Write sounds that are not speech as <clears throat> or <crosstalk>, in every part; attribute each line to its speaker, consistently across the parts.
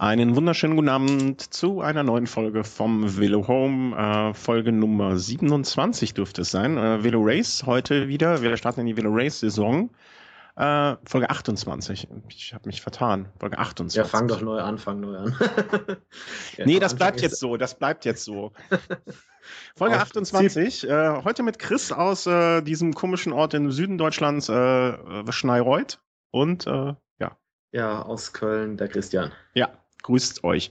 Speaker 1: Einen wunderschönen guten Abend zu einer neuen Folge vom Velo Home. Äh, Folge Nummer 27 dürfte es sein. Äh, Velo Race heute wieder. Wir starten in die Velo Race Saison. Äh, Folge 28. Ich habe mich vertan. Folge 28.
Speaker 2: Ja, fang doch neu an, fang neu an. <laughs>
Speaker 1: ja, nee, das bleibt jetzt so. Das bleibt jetzt so. <laughs> Folge 28. Äh, heute mit Chris aus äh, diesem komischen Ort im Süden Deutschlands, äh, Schneireuth. Und äh, ja.
Speaker 2: Ja, aus Köln, der Christian.
Speaker 1: Ja, grüßt euch.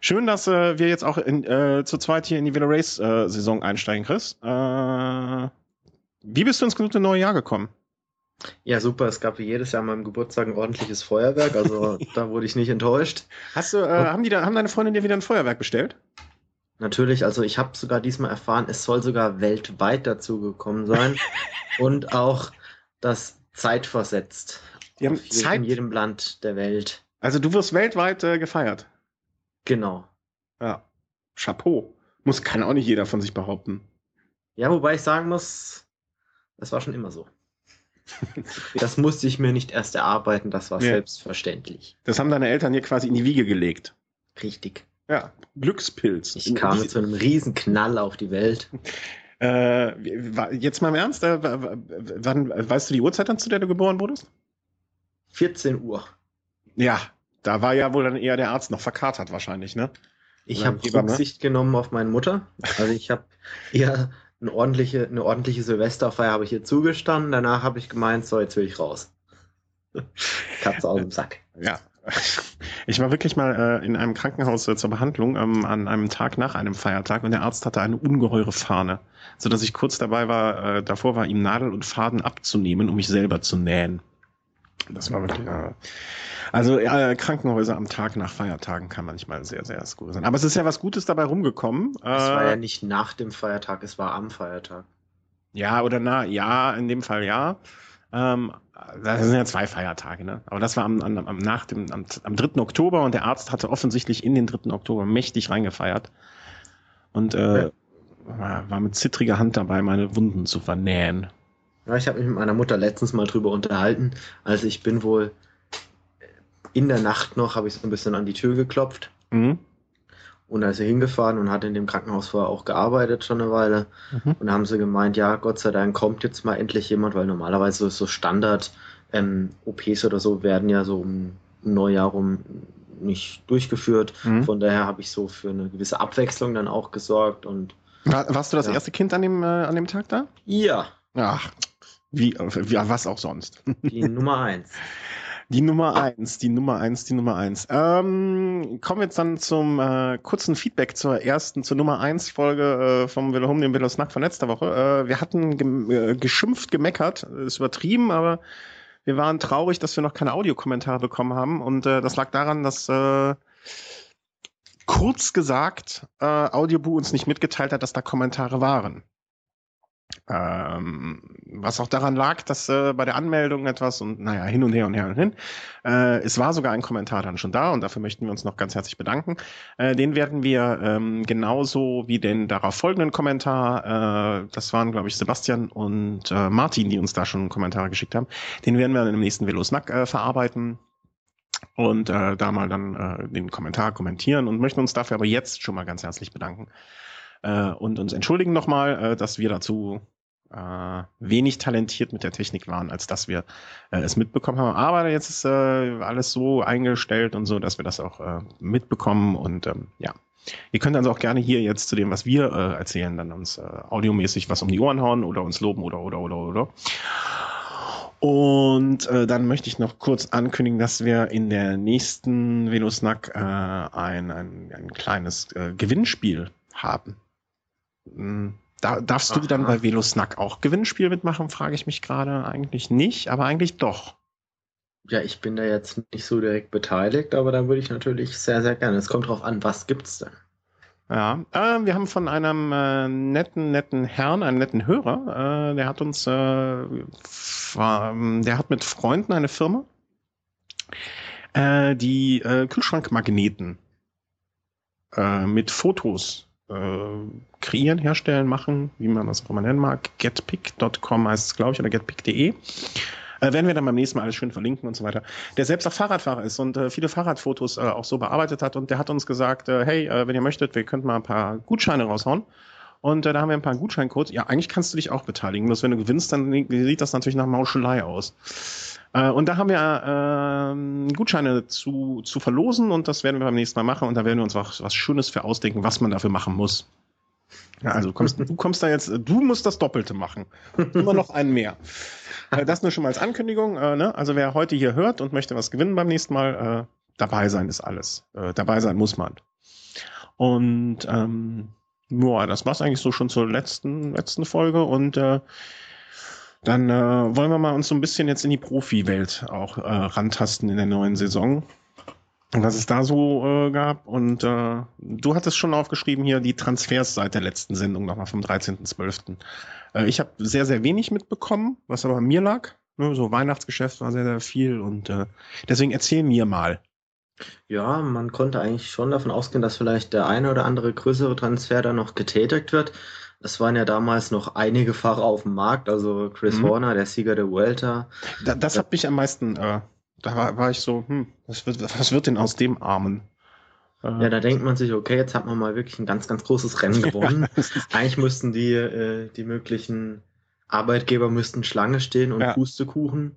Speaker 1: Schön, dass äh, wir jetzt auch in, äh, zu zweit hier in die Villa Race äh, Saison einsteigen, Chris. Äh, wie bist du ins gute neue Jahr gekommen?
Speaker 2: Ja, super. Es gab wie jedes Jahr an meinem Geburtstag ein ordentliches Feuerwerk, also <laughs> da wurde ich nicht enttäuscht.
Speaker 1: Hast du, äh, haben, die da, haben deine Freundin dir wieder ein Feuerwerk bestellt?
Speaker 2: Natürlich, also ich habe sogar diesmal erfahren, es soll sogar weltweit dazu gekommen sein <laughs> und auch das zeitversetzt.
Speaker 1: Die haben Zeit
Speaker 2: in jedem Land der Welt.
Speaker 1: Also du wirst weltweit äh, gefeiert.
Speaker 2: Genau.
Speaker 1: Ja. Chapeau. Muss, kann auch nicht jeder von sich behaupten.
Speaker 2: Ja, wobei ich sagen muss, das war schon immer so. <laughs> das musste ich mir nicht erst erarbeiten, das war ja. selbstverständlich.
Speaker 1: Das haben deine Eltern hier quasi in die Wiege gelegt.
Speaker 2: Richtig.
Speaker 1: Ja, Glückspilz.
Speaker 2: Ich kam mit so einem riesen Knall auf die Welt.
Speaker 1: Äh, jetzt mal im Ernst, äh, wann, weißt du die Uhrzeit dann, zu der du geboren wurdest?
Speaker 2: 14 Uhr.
Speaker 1: Ja, da war ja wohl dann eher der Arzt noch verkatert wahrscheinlich, ne?
Speaker 2: Ich habe Rücksicht ne? genommen auf meine Mutter. Also ich habe eher eine ordentliche, eine ordentliche Silvesterfeier habe ich ihr zugestanden. Danach habe ich gemeint, so, jetzt will ich raus. <laughs> Katze aus dem Sack.
Speaker 1: Ja. Ich war wirklich mal äh, in einem Krankenhaus äh, zur Behandlung ähm, an einem Tag nach einem Feiertag und der Arzt hatte eine ungeheure Fahne, so dass ich kurz dabei war, äh, davor war, ihm Nadel und Faden abzunehmen, um mich selber zu nähen. Das war wirklich, äh, also äh, Krankenhäuser am Tag nach Feiertagen kann manchmal sehr, sehr skurril sein. Aber es ist ja was Gutes dabei rumgekommen.
Speaker 2: Es war ja äh, nicht nach dem Feiertag, es war am Feiertag.
Speaker 1: Ja, oder na, ja, in dem Fall ja. Ähm, das sind ja zwei Feiertage, ne? Aber das war am, am, am nach dem, am, am 3. Oktober und der Arzt hatte offensichtlich in den 3. Oktober mächtig reingefeiert. Und äh, war mit zittriger Hand dabei, meine Wunden zu vernähen.
Speaker 2: Ja, ich habe mich mit meiner Mutter letztens mal drüber unterhalten. Also ich bin wohl in der Nacht noch, habe ich so ein bisschen an die Tür geklopft. Mhm. Und da ist sie hingefahren und hat in dem Krankenhaus vorher auch gearbeitet schon eine Weile. Mhm. Und da haben sie gemeint, ja, Gott sei Dank kommt jetzt mal endlich jemand, weil normalerweise so Standard ähm, OPs oder so werden ja so um Neujahr rum nicht durchgeführt. Mhm. Von daher habe ich so für eine gewisse Abwechslung dann auch gesorgt und
Speaker 1: warst du das ja. erste Kind an dem, äh, an dem Tag da?
Speaker 2: Ja.
Speaker 1: Ach, wie, wie was auch sonst.
Speaker 2: Die Nummer eins. <laughs>
Speaker 1: Die Nummer eins, die Nummer eins, die Nummer eins. Ähm, kommen wir jetzt dann zum äh, kurzen Feedback zur ersten, zur Nummer eins Folge äh, vom Velo Home, dem Velo Snack von letzter Woche. Äh, wir hatten ge äh, geschimpft, gemeckert, ist übertrieben, aber wir waren traurig, dass wir noch keine Audiokommentare bekommen haben und äh, das lag daran, dass äh, kurz gesagt äh, Audioboo uns nicht mitgeteilt hat, dass da Kommentare waren. Ähm, was auch daran lag, dass äh, bei der Anmeldung etwas und naja, hin und her und her und hin. Äh, es war sogar ein Kommentar dann schon da und dafür möchten wir uns noch ganz herzlich bedanken. Äh, den werden wir ähm, genauso wie den darauf folgenden Kommentar, äh, das waren glaube ich Sebastian und äh, Martin, die uns da schon Kommentare geschickt haben, den werden wir dann im nächsten Velosnack äh, verarbeiten und da mal dann den Kommentar kommentieren und möchten uns dafür aber jetzt schon mal ganz herzlich bedanken äh, und uns entschuldigen nochmal, äh, dass wir dazu äh, wenig talentiert mit der Technik waren, als dass wir äh, es mitbekommen haben. Aber jetzt ist äh, alles so eingestellt und so, dass wir das auch äh, mitbekommen und ähm, ja. Ihr könnt also auch gerne hier jetzt zu dem, was wir äh, erzählen, dann uns äh, audiomäßig was um die Ohren hauen oder uns loben oder oder oder oder. Und äh, dann möchte ich noch kurz ankündigen, dass wir in der nächsten Velosnack äh, ein, ein, ein kleines äh, Gewinnspiel haben. Hm, da, darfst Aha. du dann bei Velosnack auch Gewinnspiel mitmachen, frage ich mich gerade. Eigentlich nicht, aber eigentlich doch.
Speaker 2: Ja, ich bin da jetzt nicht so direkt beteiligt, aber da würde ich natürlich sehr, sehr gerne. Es kommt drauf an, was gibt's denn?
Speaker 1: Ja, äh, wir haben von einem äh, netten, netten Herrn, einem netten Hörer, äh, der hat uns, äh, war, der hat mit Freunden eine Firma, äh, die äh, Kühlschrankmagneten mit Fotos kreieren, herstellen, machen, wie man das auch immer nennen mag. Getpick.com heißt es, glaube ich, oder getpick.de. Äh, Äh, werden wir dann beim nächsten Mal alles schön verlinken und so weiter. Der selbst auch Fahrradfahrer ist und äh, viele Fahrradfotos äh, auch so bearbeitet hat und der hat uns gesagt, äh, hey, äh, wenn ihr möchtet, wir könnten mal ein paar Gutscheine raushauen. Und äh, da haben wir ein paar Gutscheincodes. Ja, eigentlich kannst du dich auch beteiligen. Bloß wenn du gewinnst, dann sieht das natürlich nach Mauschelei aus. Äh, und da haben wir äh, Gutscheine zu, zu verlosen und das werden wir beim nächsten Mal machen. Und da werden wir uns was, was Schönes für ausdenken, was man dafür machen muss. Ja, also du kommst, du kommst da jetzt, du musst das Doppelte machen. Immer noch einen mehr. <laughs> Äh, das nur schon mal als Ankündigung. Äh, ne? Also wer heute hier hört und möchte was gewinnen beim nächsten Mal, äh, dabei sein ist alles. Äh, dabei sein muss man. Und ähm, ja, das war's eigentlich so schon zur letzten, letzten Folge und äh, dann äh, wollen wir mal uns so ein bisschen jetzt in die Profi-Welt auch äh, rantasten in der neuen Saison. Was es da so äh, gab. Und äh, du hattest schon aufgeschrieben hier die Transfers seit der letzten Sendung, nochmal vom 13.12. Äh, ich habe sehr, sehr wenig mitbekommen, was aber an mir lag. Ne, so Weihnachtsgeschäft war sehr, sehr viel und äh, deswegen erzähl mir mal.
Speaker 2: Ja, man konnte eigentlich schon davon ausgehen, dass vielleicht der eine oder andere größere Transfer da noch getätigt wird. Es waren ja damals noch einige Fahrer auf dem Markt, also Chris mhm. Horner, der Sieger der Vuelta.
Speaker 1: Da, das hat mich am meisten, äh, da war, war ich so, hm, was wird, was wird denn aus dem Armen?
Speaker 2: Äh, ja, da denkt man sich, okay, jetzt hat man mal wirklich ein ganz, ganz großes Rennen <laughs> gewonnen. <laughs> Eigentlich müssten die, äh, die möglichen Arbeitgeber müssten Schlange stehen und ja. Pustekuchen.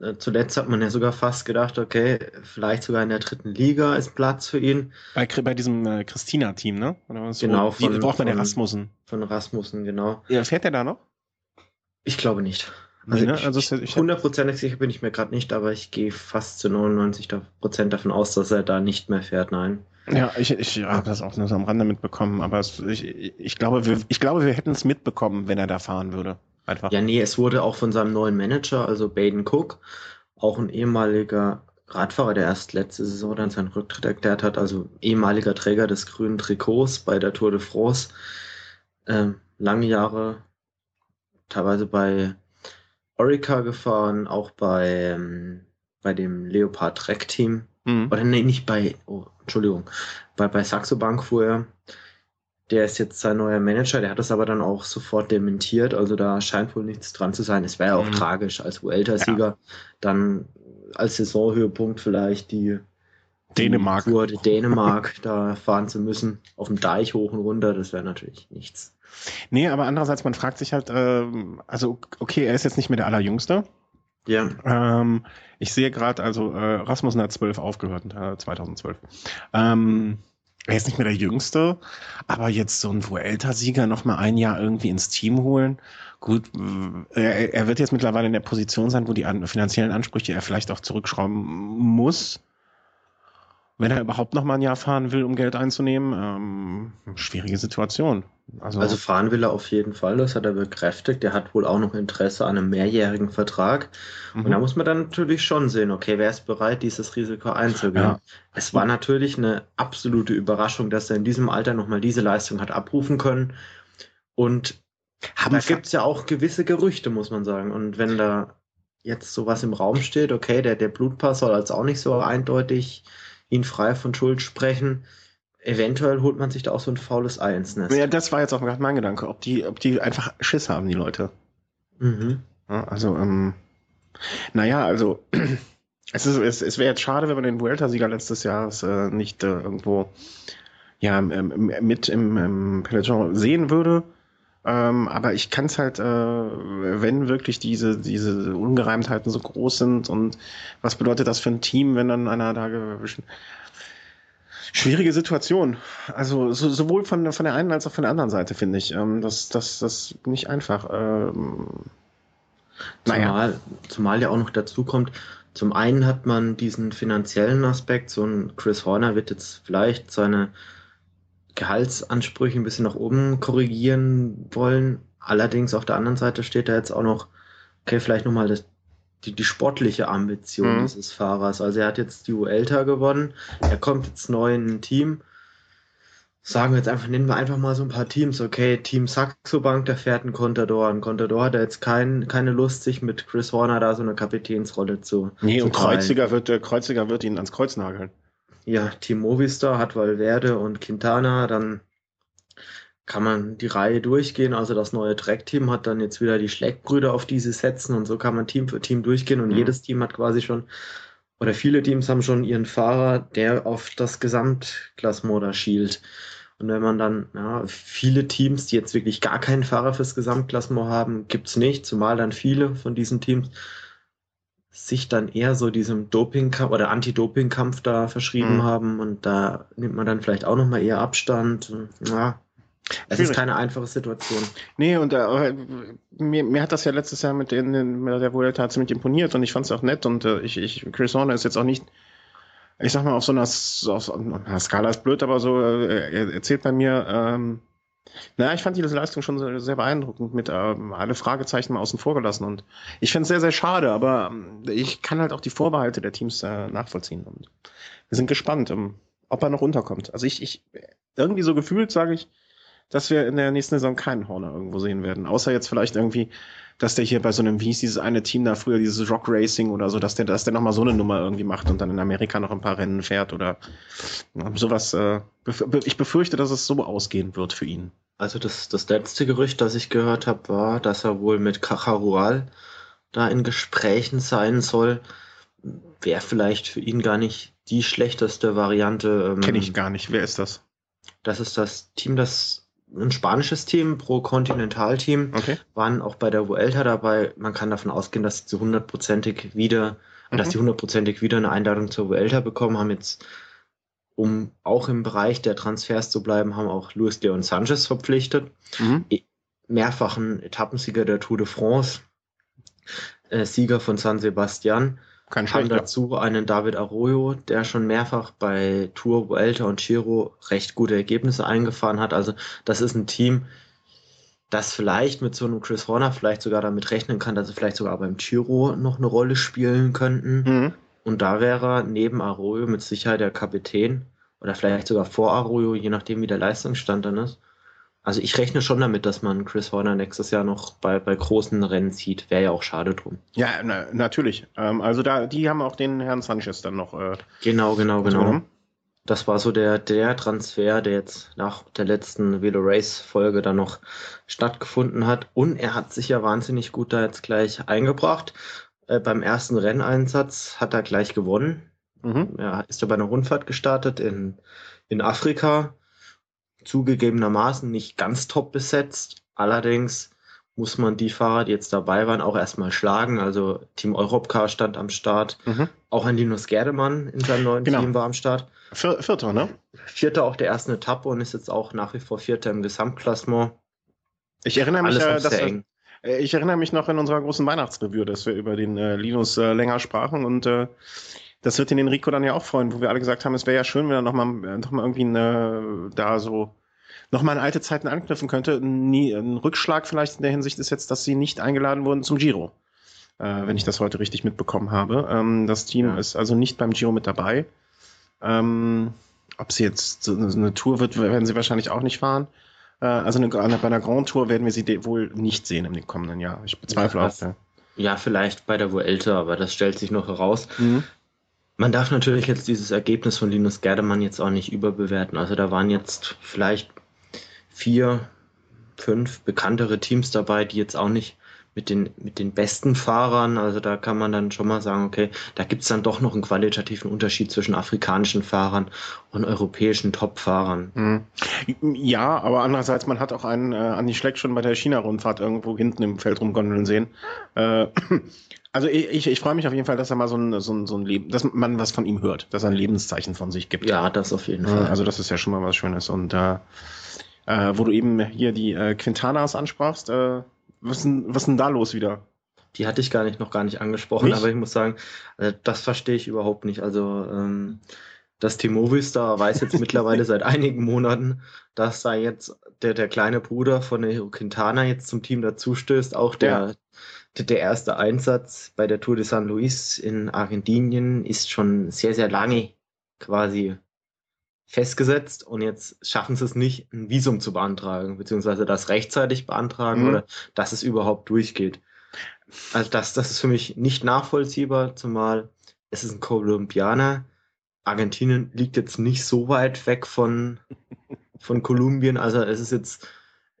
Speaker 2: Äh, zuletzt hat man ja sogar fast gedacht, okay, vielleicht sogar in der dritten Liga ist Platz für ihn.
Speaker 1: Bei, bei diesem äh, Christina-Team, ne?
Speaker 2: Genau,
Speaker 1: so? von, braucht man von, Rasmussen.
Speaker 2: Von Rasmussen, genau.
Speaker 1: Ja, fährt der da noch?
Speaker 2: Ich glaube nicht. Also, nee, ne? also hundertprozentig sicher bin ich mir gerade nicht, aber ich gehe fast zu 99 Prozent davon aus, dass er da nicht mehr fährt, nein.
Speaker 1: Ja, ich, ich habe das auch nur so am Rande mitbekommen, aber es, ich, ich, glaube, wir, ich glaube, wir hätten es mitbekommen, wenn er da fahren würde.
Speaker 2: Einfach. Ja, nee, es wurde auch von seinem neuen Manager, also Baden Cook, auch ein ehemaliger Radfahrer, der erst letzte Saison dann seinen Rücktritt erklärt hat, also ehemaliger Träger des grünen Trikots bei der Tour de France, ähm, lange Jahre teilweise bei Orica gefahren, auch bei, ähm, bei dem Leopard Trek Team. Mhm. Oder nee, nicht bei, oh, Entschuldigung, bei, bei Saxo Bank fuhr er der ist jetzt sein neuer Manager, der hat das aber dann auch sofort dementiert, also da scheint wohl nichts dran zu sein. Es wäre ja auch mhm. tragisch als Vuelta-Sieger, ja. dann als Saisonhöhepunkt vielleicht die
Speaker 1: Dänemark.
Speaker 2: Tour Dänemark da fahren zu müssen, auf dem Deich hoch und runter, das wäre natürlich nichts.
Speaker 1: Nee, aber andererseits, man fragt sich halt, äh, also okay, er ist jetzt nicht mehr der Allerjüngste. Ja. Ähm, ich sehe gerade, also äh, Rasmussen hat 12 aufgehört, äh, 2012. Ähm, er ist nicht mehr der Jüngste, aber jetzt so ein Vuelta-Sieger noch mal ein Jahr irgendwie ins Team holen. Gut, er, er wird jetzt mittlerweile in der Position sein, wo die an, finanziellen Ansprüche er vielleicht auch zurückschrauben muss wenn er überhaupt noch mal ein Jahr fahren will, um Geld einzunehmen, ähm, schwierige Situation.
Speaker 2: Also, also fahren will er auf jeden Fall, das hat er bekräftigt. Er hat wohl auch noch Interesse an einem mehrjährigen Vertrag. Mhm. Und da muss man dann natürlich schon sehen, okay, wer ist bereit, dieses Risiko einzugehen? Ja. Es war natürlich eine absolute Überraschung, dass er in diesem Alter nochmal diese Leistung hat abrufen können. Und Haben da gibt es ja auch gewisse Gerüchte, muss man sagen. Und wenn da jetzt sowas im Raum steht, okay, der, der Blutpass soll als auch nicht so eindeutig ihn frei von Schuld sprechen. Eventuell holt man sich da auch so ein faules Ei ins Nest.
Speaker 1: Ja, das war jetzt auch gerade mein Gedanke, ob die, ob die einfach Schiss haben, die Leute. Mhm. Ja, also, ähm, naja, also <clears throat> es, ist, es, es wäre jetzt schade, wenn man den Vuelta-Sieger letztes Jahres äh, nicht äh, irgendwo ja, ähm, mit im, im Peloton sehen würde. Ähm, aber ich kann es halt, äh, wenn wirklich diese, diese Ungereimtheiten so groß sind und was bedeutet das für ein Team, wenn dann einer da gewischen. Schwierige Situation. Also so, sowohl von, von der einen als auch von der anderen Seite, finde ich. Ähm, das, das, das nicht einfach. Ähm,
Speaker 2: naja. Zumal, zumal ja auch noch dazu kommt, zum einen hat man diesen finanziellen Aspekt, so ein Chris Horner wird jetzt vielleicht seine Gehaltsansprüche ein bisschen nach oben korrigieren wollen. Allerdings auf der anderen Seite steht da jetzt auch noch, okay, vielleicht nochmal das, die, die sportliche Ambition mhm. dieses Fahrers. Also er hat jetzt die Uelta gewonnen, er kommt jetzt neu in ein Team. Sagen wir jetzt einfach, nennen wir einfach mal so ein paar Teams. Okay, Team Saxo Bank, der fährt ein Contador. Ein Contador hat jetzt kein, keine Lust, sich mit Chris Horner da so eine Kapitänsrolle zu.
Speaker 1: Nee, zu und Kreuziger wird, der Kreuziger wird ihn ans Kreuz nageln
Speaker 2: ja, Team Movistar hat Valverde und Quintana, dann kann man die Reihe durchgehen. Also das neue Track-Team hat dann jetzt wieder die Schleckbrüder auf diese setzen und so kann man Team für Team durchgehen und mhm. jedes Team hat quasi schon, oder viele Teams haben schon ihren Fahrer, der auf das Gesamtklassement da schielt. Und wenn man dann, ja, viele Teams, die jetzt wirklich gar keinen Fahrer fürs Gesamtklassement haben, gibt's nicht, zumal dann viele von diesen Teams sich dann eher so diesem Dopingkampf oder Anti-Doping-Kampf da verschrieben mhm. haben und da nimmt man dann vielleicht auch nochmal eher Abstand. Ja, es ist keine einfache Situation.
Speaker 1: Nee, und äh, mir, mir hat das ja letztes Jahr mit, den, mit der Vuelta ziemlich imponiert und ich fand es auch nett und äh, ich, ich, Chris Horner ist jetzt auch nicht, ich sag mal, auf so einer, auf so einer Skala ist blöd, aber so, äh, er erzählt bei mir, ähm, naja, ich fand diese Leistung schon sehr, sehr beeindruckend, mit ähm, alle Fragezeichen mal außen vor gelassen. Und ich finde es sehr, sehr schade, aber ähm, ich kann halt auch die Vorbehalte der Teams äh, nachvollziehen. Und wir sind gespannt, ähm, ob er noch runterkommt. Also ich, ich irgendwie so gefühlt sage ich, dass wir in der nächsten Saison keinen Horner irgendwo sehen werden. Außer jetzt vielleicht irgendwie, dass der hier bei so einem, wie hieß dieses eine Team da früher, dieses Rock Racing oder so, dass der, dass der nochmal so eine Nummer irgendwie macht und dann in Amerika noch ein paar Rennen fährt oder sowas. Äh, ich befürchte, dass es so ausgehen wird für ihn.
Speaker 2: Also das, das letzte Gerücht, das ich gehört habe, war, dass er wohl mit Cajarual da in Gesprächen sein soll. Wäre vielleicht für ihn gar nicht die schlechteste Variante.
Speaker 1: Ähm, Kenne ich gar nicht. Wer ist das?
Speaker 2: Das ist das Team, das ein spanisches Team, Pro Continental Team, okay. waren auch bei der Vuelta dabei. Man kann davon ausgehen, dass sie hundertprozentig wieder, mhm. dass sie hundertprozentig wieder eine Einladung zur Vuelta bekommen, haben jetzt, um auch im Bereich der Transfers zu bleiben, haben auch Luis Leon Sanchez verpflichtet. Mhm. E, mehrfachen Etappensieger der Tour de France, äh, Sieger von San Sebastian. Kein haben dazu einen David Arroyo, der schon mehrfach bei Tour, Vuelta und Giro recht gute Ergebnisse eingefahren hat. Also das ist ein Team, das vielleicht mit so einem Chris Horner vielleicht sogar damit rechnen kann, dass sie vielleicht sogar beim Giro noch eine Rolle spielen könnten. Mhm. Und da wäre neben Arroyo mit Sicherheit der Kapitän oder vielleicht sogar vor Arroyo, je nachdem wie der Leistungsstand dann ist. Also ich rechne schon damit, dass man Chris Horner nächstes Jahr noch bei, bei großen Rennen zieht. Wäre ja auch schade drum.
Speaker 1: Ja, na, natürlich. Ähm, also da, die haben auch den Herrn Sanchez dann noch. Äh,
Speaker 2: genau, genau, genau. Das war so der, der Transfer, der jetzt nach der letzten Velo Race Folge dann noch stattgefunden hat. Und er hat sich ja wahnsinnig gut da jetzt gleich eingebracht. Äh, beim ersten Renneinsatz hat er gleich gewonnen. Mhm. Er ist ja bei einer Rundfahrt gestartet in, in Afrika zugegebenermaßen nicht ganz top besetzt. Allerdings muss man die Fahrer, die jetzt dabei waren, auch erstmal schlagen. Also Team Europcar stand am Start. Mhm. Auch ein Linus Gerdemann in seinem neuen genau. Team war am Start.
Speaker 1: Vierter, ne?
Speaker 2: Vierter auch der ersten Etappe und ist jetzt auch nach wie vor Vierter im Gesamtklassement.
Speaker 1: Ich erinnere mich, äh, dass äh, ich erinnere mich noch in unserer großen Weihnachtsreview, dass wir über den äh, Linus äh, länger sprachen und äh, das wird den Enrico dann ja auch freuen, wo wir alle gesagt haben, es wäre ja schön, wenn er nochmal noch mal irgendwie eine, da so nochmal an alte Zeiten anknüpfen könnte. Nie, ein Rückschlag vielleicht in der Hinsicht ist jetzt, dass sie nicht eingeladen wurden zum Giro. Äh, wenn ich das heute richtig mitbekommen habe. Ähm, das Team ja. ist also nicht beim Giro mit dabei. Ähm, ob sie jetzt so eine Tour wird, werden sie wahrscheinlich auch nicht fahren. Äh, also eine, bei einer Grand Tour werden wir sie wohl nicht sehen im kommenden Jahr. Ich bezweifle
Speaker 2: ja, auch. Ja. ja, vielleicht bei der Vuelta, aber das stellt sich noch heraus. Mhm. Man darf natürlich jetzt dieses Ergebnis von Linus Gerdemann jetzt auch nicht überbewerten. Also da waren jetzt vielleicht vier, fünf bekanntere Teams dabei, die jetzt auch nicht mit den, mit den besten Fahrern, also da kann man dann schon mal sagen, okay, da gibt es dann doch noch einen qualitativen Unterschied zwischen afrikanischen Fahrern und europäischen Top-Fahrern.
Speaker 1: Mhm. Ja, aber andererseits, man hat auch einen äh, Andi Schleck schon bei der China-Rundfahrt irgendwo hinten im Feld rumgondeln sehen. Äh, <clears throat> also ich, ich, ich freue mich auf jeden Fall, dass er mal so ein, so, ein, so ein Leben, dass man was von ihm hört, dass er ein Lebenszeichen von sich gibt.
Speaker 2: Ja, das auf jeden Fall.
Speaker 1: Also das ist ja schon mal was Schönes und äh, äh, wo du eben hier die äh, Quintanas ansprachst. Äh, was, denn, was ist denn da los wieder?
Speaker 2: Die hatte ich gar nicht, noch gar nicht angesprochen, nicht? aber ich muss sagen, äh, das verstehe ich überhaupt nicht. Also ähm, das Team Movistar weiß jetzt <laughs> mittlerweile seit einigen Monaten, dass da jetzt der, der kleine Bruder von der Quintana jetzt zum Team dazustößt. Auch der, ja. der, der erste Einsatz bei der Tour de San Luis in Argentinien ist schon sehr, sehr lange quasi festgesetzt und jetzt schaffen sie es nicht, ein Visum zu beantragen, beziehungsweise das rechtzeitig beantragen mhm. oder dass es überhaupt durchgeht. Also das, das ist für mich nicht nachvollziehbar, zumal es ist ein Kolumbianer. Argentinien liegt jetzt nicht so weit weg von von Kolumbien. Also es ist jetzt,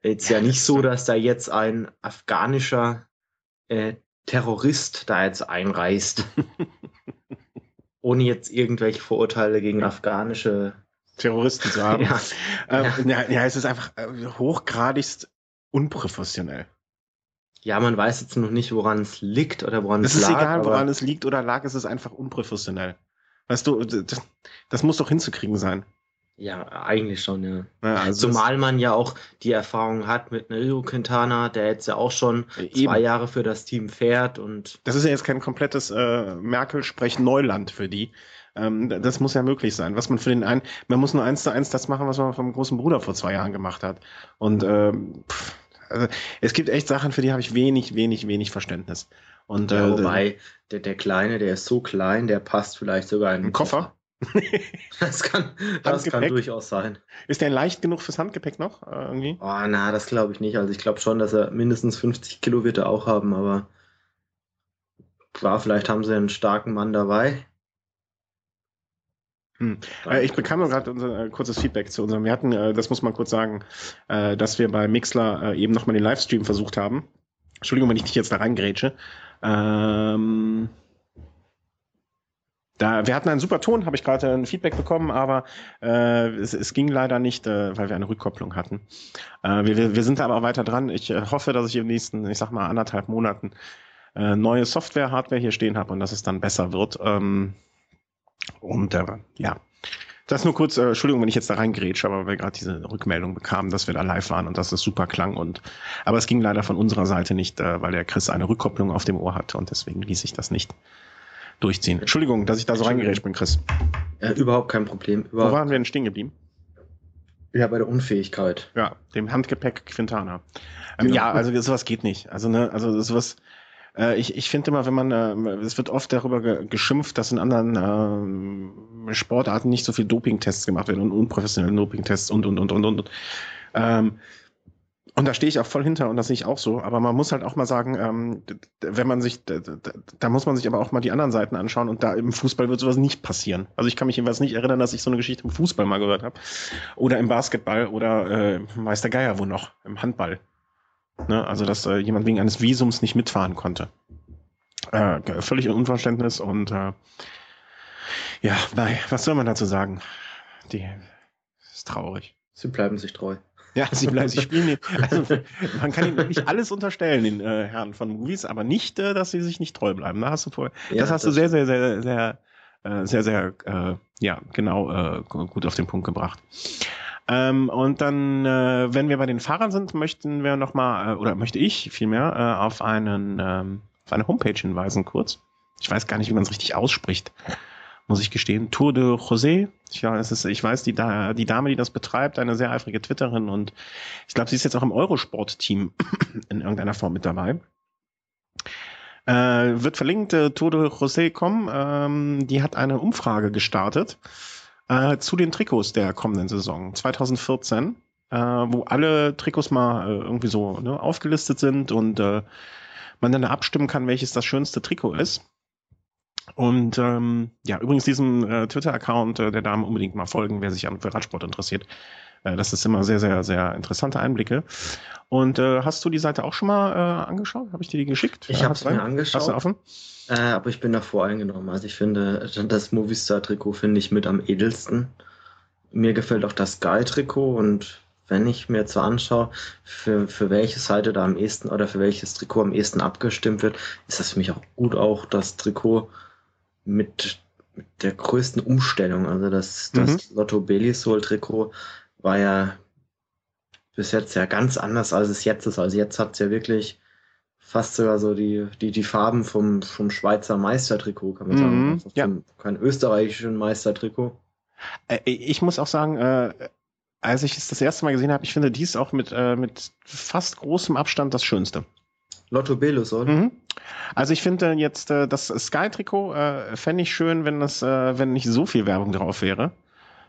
Speaker 2: jetzt ja nicht so, dass da jetzt ein afghanischer äh, Terrorist da jetzt einreist. <laughs> ohne jetzt irgendwelche Vorurteile gegen afghanische
Speaker 1: Terroristen zu haben. <laughs> ja. Ähm, ja. ja, es ist einfach äh, hochgradigst unprofessionell.
Speaker 2: Ja, man weiß jetzt noch nicht, woran es liegt oder woran
Speaker 1: es lag. Es ist egal, woran es liegt oder lag, es ist einfach unprofessionell. Weißt du, das, das muss doch hinzukriegen sein.
Speaker 2: Ja, eigentlich schon, ja. ja also Zumal man ja auch die Erfahrung hat mit Nairo Quintana, der jetzt ja auch schon eben. zwei Jahre für das Team fährt und.
Speaker 1: Das ist ja jetzt kein komplettes äh, Merkel-Sprech-Neuland für die. Ähm, das muss ja möglich sein. Was man für den einen, man muss nur eins zu eins das machen, was man vom großen Bruder vor zwei Jahren gemacht hat. Und ähm, pff, also, es gibt echt Sachen, für die habe ich wenig, wenig, wenig Verständnis. Und,
Speaker 2: ja, äh, wobei, der, der Kleine, der ist so klein, der passt vielleicht sogar in
Speaker 1: einen Koffer. Koffer. <laughs>
Speaker 2: das kann, das kann durchaus sein.
Speaker 1: Ist der leicht genug fürs Handgepäck noch? Äh, irgendwie?
Speaker 2: Oh, na, das glaube ich nicht. Also ich glaube schon, dass er mindestens 50 Kilo wird er auch haben, aber klar, vielleicht haben sie einen starken Mann dabei.
Speaker 1: Hm. Äh, ich bekam gerade unser äh, kurzes Feedback zu unserem. Wir hatten, äh, das muss man kurz sagen, äh, dass wir bei Mixler äh, eben nochmal den Livestream versucht haben. Entschuldigung, wenn ich dich jetzt da reingrätsche. Ähm, da, wir hatten einen super Ton, habe ich gerade ein Feedback bekommen, aber äh, es, es ging leider nicht, äh, weil wir eine Rückkopplung hatten. Äh, wir, wir sind aber weiter dran. Ich äh, hoffe, dass ich im nächsten, ich sag mal, anderthalb Monaten äh, neue Software, Hardware hier stehen habe und dass es dann besser wird. Ähm, und äh, ja, das nur kurz, äh, Entschuldigung, wenn ich jetzt da reingrätsche, aber wir gerade diese Rückmeldung bekamen, dass wir da live waren und dass es super klang. Und aber es ging leider von unserer Seite nicht, äh, weil der Chris eine Rückkopplung auf dem Ohr hatte und deswegen ließ ich das nicht durchziehen. Entschuldigung, dass ich da so reingerätscht bin, Chris.
Speaker 2: Ja, überhaupt kein Problem.
Speaker 1: Überhaupt. Wo waren wir denn stehen geblieben?
Speaker 2: Ja, bei der Unfähigkeit.
Speaker 1: Ja, dem Handgepäck Quintana. Ähm, ja. ja, also sowas geht nicht. Also, ne, also sowas, äh, ich, ich finde immer, wenn man, äh, es wird oft darüber ge geschimpft, dass in anderen äh, Sportarten nicht so viel Dopingtests gemacht werden und unprofessionelle Dopingtests und, und, und, und, und. Ähm, und da stehe ich auch voll hinter und das sehe ich auch so. Aber man muss halt auch mal sagen, ähm, wenn man sich, da, muss man sich aber auch mal die anderen Seiten anschauen und da im Fußball wird sowas nicht passieren. Also ich kann mich jedenfalls nicht erinnern, dass ich so eine Geschichte im Fußball mal gehört habe. Oder im Basketball oder äh, Meister Geier wo noch, im Handball. Ne? Also dass äh, jemand wegen eines Visums nicht mitfahren konnte. Äh, völlig ein Unverständnis und äh, ja, nein, was soll man dazu sagen? Die ist traurig.
Speaker 2: Sie bleiben sich treu.
Speaker 1: Ja, sie bleiben, sie <laughs> spielen nicht. Also, man kann ihnen wirklich alles unterstellen, den äh, Herren von Movies, aber nicht, äh, dass sie sich nicht treu bleiben. Da hast du vorher, ja, das hast das du sehr, sehr, sehr, sehr, äh, sehr, sehr, äh, ja, genau, äh, gut auf den Punkt gebracht. Ähm, und dann, äh, wenn wir bei den Fahrern sind, möchten wir nochmal, äh, oder möchte ich vielmehr, äh, auf einen, ähm, auf eine Homepage hinweisen kurz. Ich weiß gar nicht, wie man es richtig ausspricht muss ich gestehen. Tour de José. Ja, es ist, ich weiß, die, die Dame, die das betreibt, eine sehr eifrige Twitterin und ich glaube, sie ist jetzt auch im Eurosport-Team <clears throat> in irgendeiner Form mit dabei. Äh, wird verlinkt, äh, Tour de José.com. Ähm, die hat eine Umfrage gestartet äh, zu den Trikots der kommenden Saison 2014, äh, wo alle Trikots mal äh, irgendwie so ne, aufgelistet sind und äh, man dann abstimmen kann, welches das schönste Trikot ist. Und ähm, ja, übrigens diesem äh, Twitter-Account äh, der Dame unbedingt mal folgen, wer sich für Radsport interessiert. Äh, das ist immer sehr, sehr, sehr interessante Einblicke. Und äh, hast du die Seite auch schon mal äh, angeschaut? Habe ich dir die geschickt?
Speaker 2: Ich habe es mir angeschaut.
Speaker 1: Hast du offen?
Speaker 2: Äh, aber ich bin da voreingenommen. Also ich finde, das Movistar-Trikot finde ich mit am edelsten. Mir gefällt auch das Sky-Trikot und wenn ich mir zwar anschaue, für, für welche Seite da am ehesten oder für welches Trikot am ehesten abgestimmt wird, ist das für mich auch gut auch das Trikot mit, mit der größten Umstellung. Also das, das mhm. Lotto Belisol Trikot war ja bis jetzt ja ganz anders, als es jetzt ist. Also jetzt hat es ja wirklich fast sogar so die, die, die Farben vom, vom Schweizer Meistertrikot, kann man sagen. Mhm, also ja. Kein österreichischen Meistertrikot.
Speaker 1: Äh, ich muss auch sagen, äh, als ich es das erste Mal gesehen habe, ich finde dies auch mit, äh, mit fast großem Abstand das Schönste.
Speaker 2: Lotto Belusol.
Speaker 1: Mhm. Also ich finde jetzt äh, das Sky-Trikot äh, fände ich schön, wenn das, äh, wenn nicht so viel Werbung drauf wäre.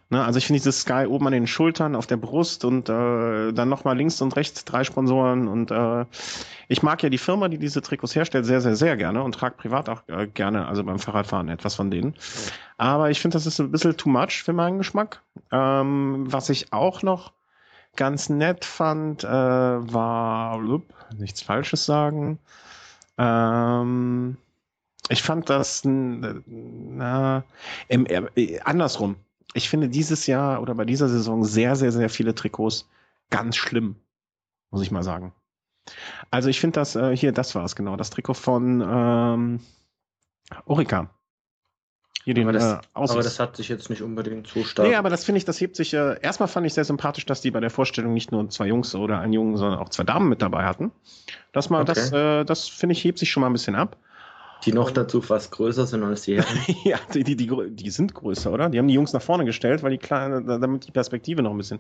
Speaker 1: Ne? Also ich finde dieses Sky oben an den Schultern, auf der Brust und äh, dann nochmal links und rechts drei Sponsoren und äh, ich mag ja die Firma, die diese Trikots herstellt, sehr, sehr, sehr gerne und trage privat auch äh, gerne, also beim Fahrradfahren etwas von denen. Aber ich finde, das ist ein bisschen too much für meinen Geschmack. Ähm, was ich auch noch ganz nett fand, äh, war, lup, nichts Falsches sagen. Ähm, ich fand das na, im, äh, andersrum. Ich finde dieses Jahr oder bei dieser Saison sehr, sehr, sehr viele Trikots ganz schlimm, muss ich mal sagen. Also ich finde das, äh, hier, das war es genau, das Trikot von ähm, Orica.
Speaker 2: Hier den, aber, das, äh, aber das hat sich jetzt nicht unbedingt so stark.
Speaker 1: Nee, aber das finde ich, das hebt sich. Äh, erstmal fand ich sehr sympathisch, dass die bei der Vorstellung nicht nur zwei Jungs oder einen Jungen, sondern auch zwei Damen mit dabei hatten. Das mal, okay. das, äh, das finde ich, hebt sich schon mal ein bisschen ab.
Speaker 2: Die noch dazu fast größer sind als die Herren. <laughs>
Speaker 1: ja, die, die, die, die, sind größer, oder? Die haben die Jungs nach vorne gestellt, weil die kleine, damit die Perspektive noch ein bisschen.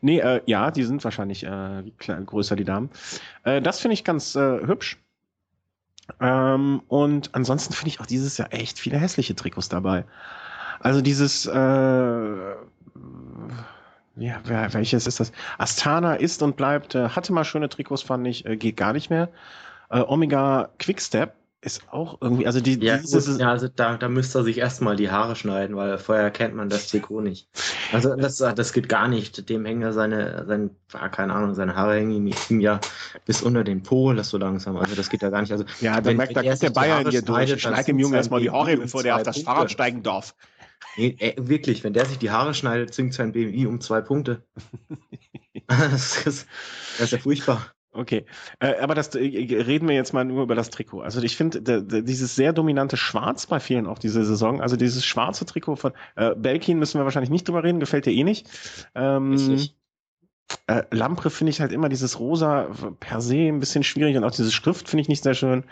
Speaker 1: Nee, äh, ja, die sind wahrscheinlich äh, größer, die Damen. Äh, das finde ich ganz äh, hübsch. Ähm, und ansonsten finde ich auch dieses Jahr echt viele hässliche Trikots dabei. Also dieses, äh, ja, wer, welches ist das? Astana ist und bleibt, äh, hatte mal schöne Trikots, fand ich, äh, geht gar nicht mehr. Äh, Omega Quickstep ist auch irgendwie, also die,
Speaker 2: ja, dieses, gut, ja, also da, da müsste er sich erstmal die Haare schneiden, weil vorher kennt man das Trikot nicht. Also das, das geht gar nicht. Dem hängen ja seine, sein, keine Ahnung, seine Haare hängen ihm ja bis unter den Po, das so langsam. Also das geht ja gar nicht. Also
Speaker 1: ja, dann merkt, da kommt der Bayern hier durch. Schneid dem Jungen erstmal die Haare, bevor der auf das Punkte. Fahrrad steigen darf.
Speaker 2: Nee, ey, äh, wirklich, wenn der sich die Haare schneidet, sinkt sein BMI um zwei Punkte. <laughs> das, ist, das ist ja furchtbar.
Speaker 1: Okay, äh, aber das äh, reden wir jetzt mal nur über das Trikot. Also ich finde dieses sehr dominante Schwarz bei vielen auch diese Saison, also dieses schwarze Trikot von äh, Belkin müssen wir wahrscheinlich nicht drüber reden, gefällt dir eh nicht. Ähm, äh, Lampre finde ich halt immer dieses Rosa per se ein bisschen schwierig und auch diese Schrift finde ich nicht sehr schön.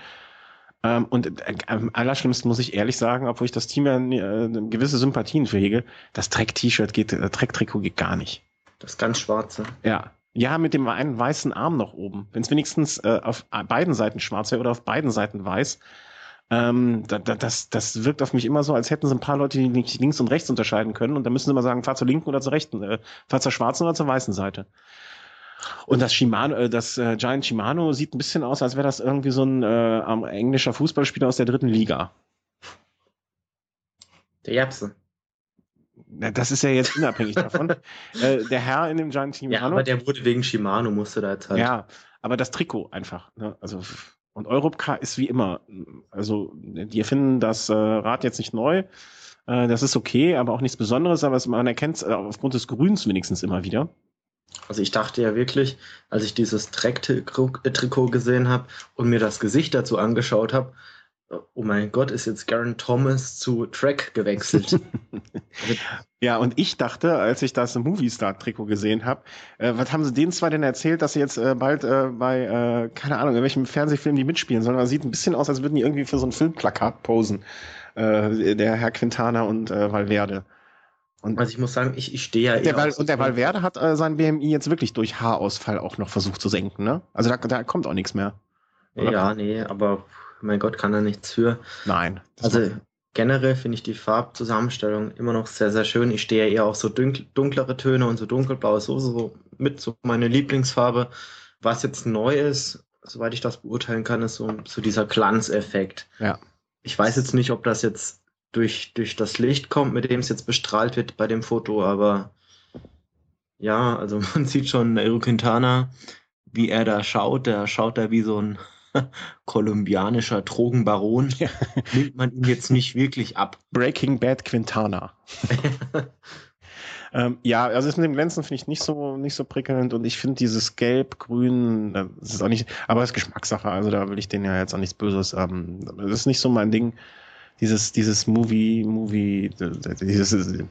Speaker 1: Ähm, und äh, am allerschlimmsten muss ich ehrlich sagen, obwohl ich das Team ja äh, gewisse Sympathien für hege, das Track-T-Shirt geht, äh, Track-Trikot geht gar nicht.
Speaker 2: Das ganz schwarze.
Speaker 1: Ja, ja, mit dem einen weißen Arm noch oben. Wenn es wenigstens äh, auf beiden Seiten schwarz wäre oder auf beiden Seiten weiß. Ähm, da, da, das, das wirkt auf mich immer so, als hätten sie ein paar Leute, die nicht links und rechts unterscheiden können. Und da müssen sie immer sagen, fahr zur linken oder zur rechten, äh, fahr zur schwarzen oder zur weißen Seite. Und das Shimano, äh, das äh, Giant Shimano sieht ein bisschen aus, als wäre das irgendwie so ein äh, englischer Fußballspieler aus der dritten Liga.
Speaker 2: Der Japse.
Speaker 1: Das ist ja jetzt unabhängig davon. <laughs> äh, der Herr in dem Giant Shimano.
Speaker 2: Ja, aber der wurde wegen Shimano, musste da jetzt
Speaker 1: halt. Ja, aber das Trikot einfach. Ne? Also, und Europcar ist wie immer. Also, die erfinden das äh, Rad jetzt nicht neu. Äh, das ist okay, aber auch nichts Besonderes. Aber man erkennt es äh, aufgrund des Grüns wenigstens immer wieder.
Speaker 2: Also ich dachte ja wirklich, als ich dieses Track-Trikot gesehen habe und mir das Gesicht dazu angeschaut habe, oh mein Gott, ist jetzt Garen Thomas zu Track gewechselt. <laughs>
Speaker 1: ja, und ich dachte, als ich das Movie-Star-Trikot gesehen habe, äh, was haben sie denen zwei denn erzählt, dass sie jetzt äh, bald äh, bei, äh, keine Ahnung, in welchem Fernsehfilm die mitspielen sollen? Man sieht ein bisschen aus, als würden die irgendwie für so ein Filmplakat posen. Äh, der Herr Quintana und äh, Valverde.
Speaker 2: Und also ich muss sagen, ich, ich stehe ja
Speaker 1: der Val Und der Valverde hat sein BMI jetzt wirklich durch Haarausfall auch noch versucht zu senken, ne? Also da, da kommt auch nichts mehr.
Speaker 2: Oder? Ja, nee, aber mein Gott, kann er nichts für.
Speaker 1: Nein.
Speaker 2: Also generell finde ich die Farbzusammenstellung immer noch sehr, sehr schön. Ich stehe ja eher auf so dunklere Töne und so dunkelblau ist so, so mit so meine Lieblingsfarbe. Was jetzt neu ist, soweit ich das beurteilen kann, ist so, so dieser Glanzeffekt.
Speaker 1: Ja.
Speaker 2: Ich weiß jetzt nicht, ob das jetzt durch, durch das Licht kommt, mit dem es jetzt bestrahlt wird bei dem Foto, aber ja, also <laughs> man sieht schon Nairo Quintana, wie er da schaut. Der schaut da wie so ein <laughs> kolumbianischer Drogenbaron, ja. nimmt man ihn jetzt nicht wirklich ab.
Speaker 1: Breaking Bad Quintana. <laughs> ähm, ja, also das mit dem Glänzen finde ich nicht so, nicht so prickelnd und ich finde dieses Gelb, Grün, das ist auch nicht, aber das ist Geschmackssache, also da will ich denen ja jetzt auch nichts Böses. Ähm, das ist nicht so mein Ding. Dieses, dieses Movie, Movie, dieses,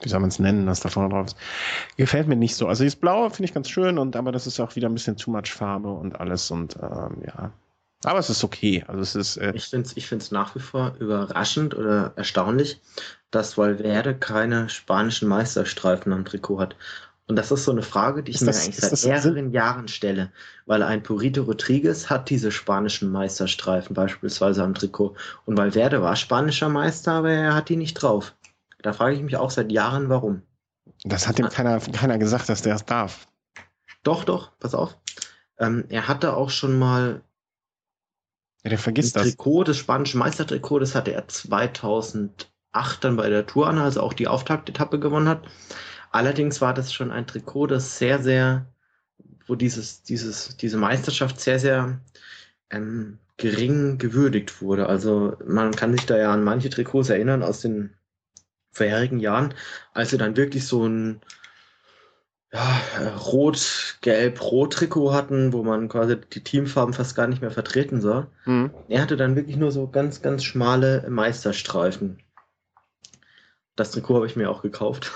Speaker 1: wie soll man es nennen, was da vorne drauf ist. Gefällt mir nicht so. Also dieses Blaue finde ich ganz schön und aber das ist auch wieder ein bisschen too much Farbe und alles und ähm, ja. Aber es ist okay. Also es ist.
Speaker 2: Äh ich finde es ich find's nach wie vor überraschend oder erstaunlich, dass Valverde keine spanischen Meisterstreifen am Trikot hat. Und das ist so eine Frage, die ich ist mir das, eigentlich seit mehreren Jahren stelle, weil ein Purito Rodriguez hat diese spanischen Meisterstreifen beispielsweise am Trikot. Und Valverde war spanischer Meister, aber er hat die nicht drauf. Da frage ich mich auch seit Jahren, warum.
Speaker 1: Das hat ihm keiner, keiner gesagt, dass der es darf.
Speaker 2: Doch, doch, pass auf. Ähm, er hatte auch schon mal
Speaker 1: ja, der vergisst
Speaker 2: das. Trikot, das spanische Meistertrikot, das hatte er 2008 dann bei der Tour an, also auch die Auftaktetappe gewonnen hat. Allerdings war das schon ein Trikot, das sehr, sehr, wo dieses, dieses, diese Meisterschaft sehr, sehr ähm, gering gewürdigt wurde. Also man kann sich da ja an manche Trikots erinnern aus den vorherigen Jahren, als sie dann wirklich so ein ja, Rot-Gelb-Rot-Trikot hatten, wo man quasi die Teamfarben fast gar nicht mehr vertreten sah. Mhm. Er hatte dann wirklich nur so ganz, ganz schmale Meisterstreifen. Das Trikot habe ich mir auch gekauft.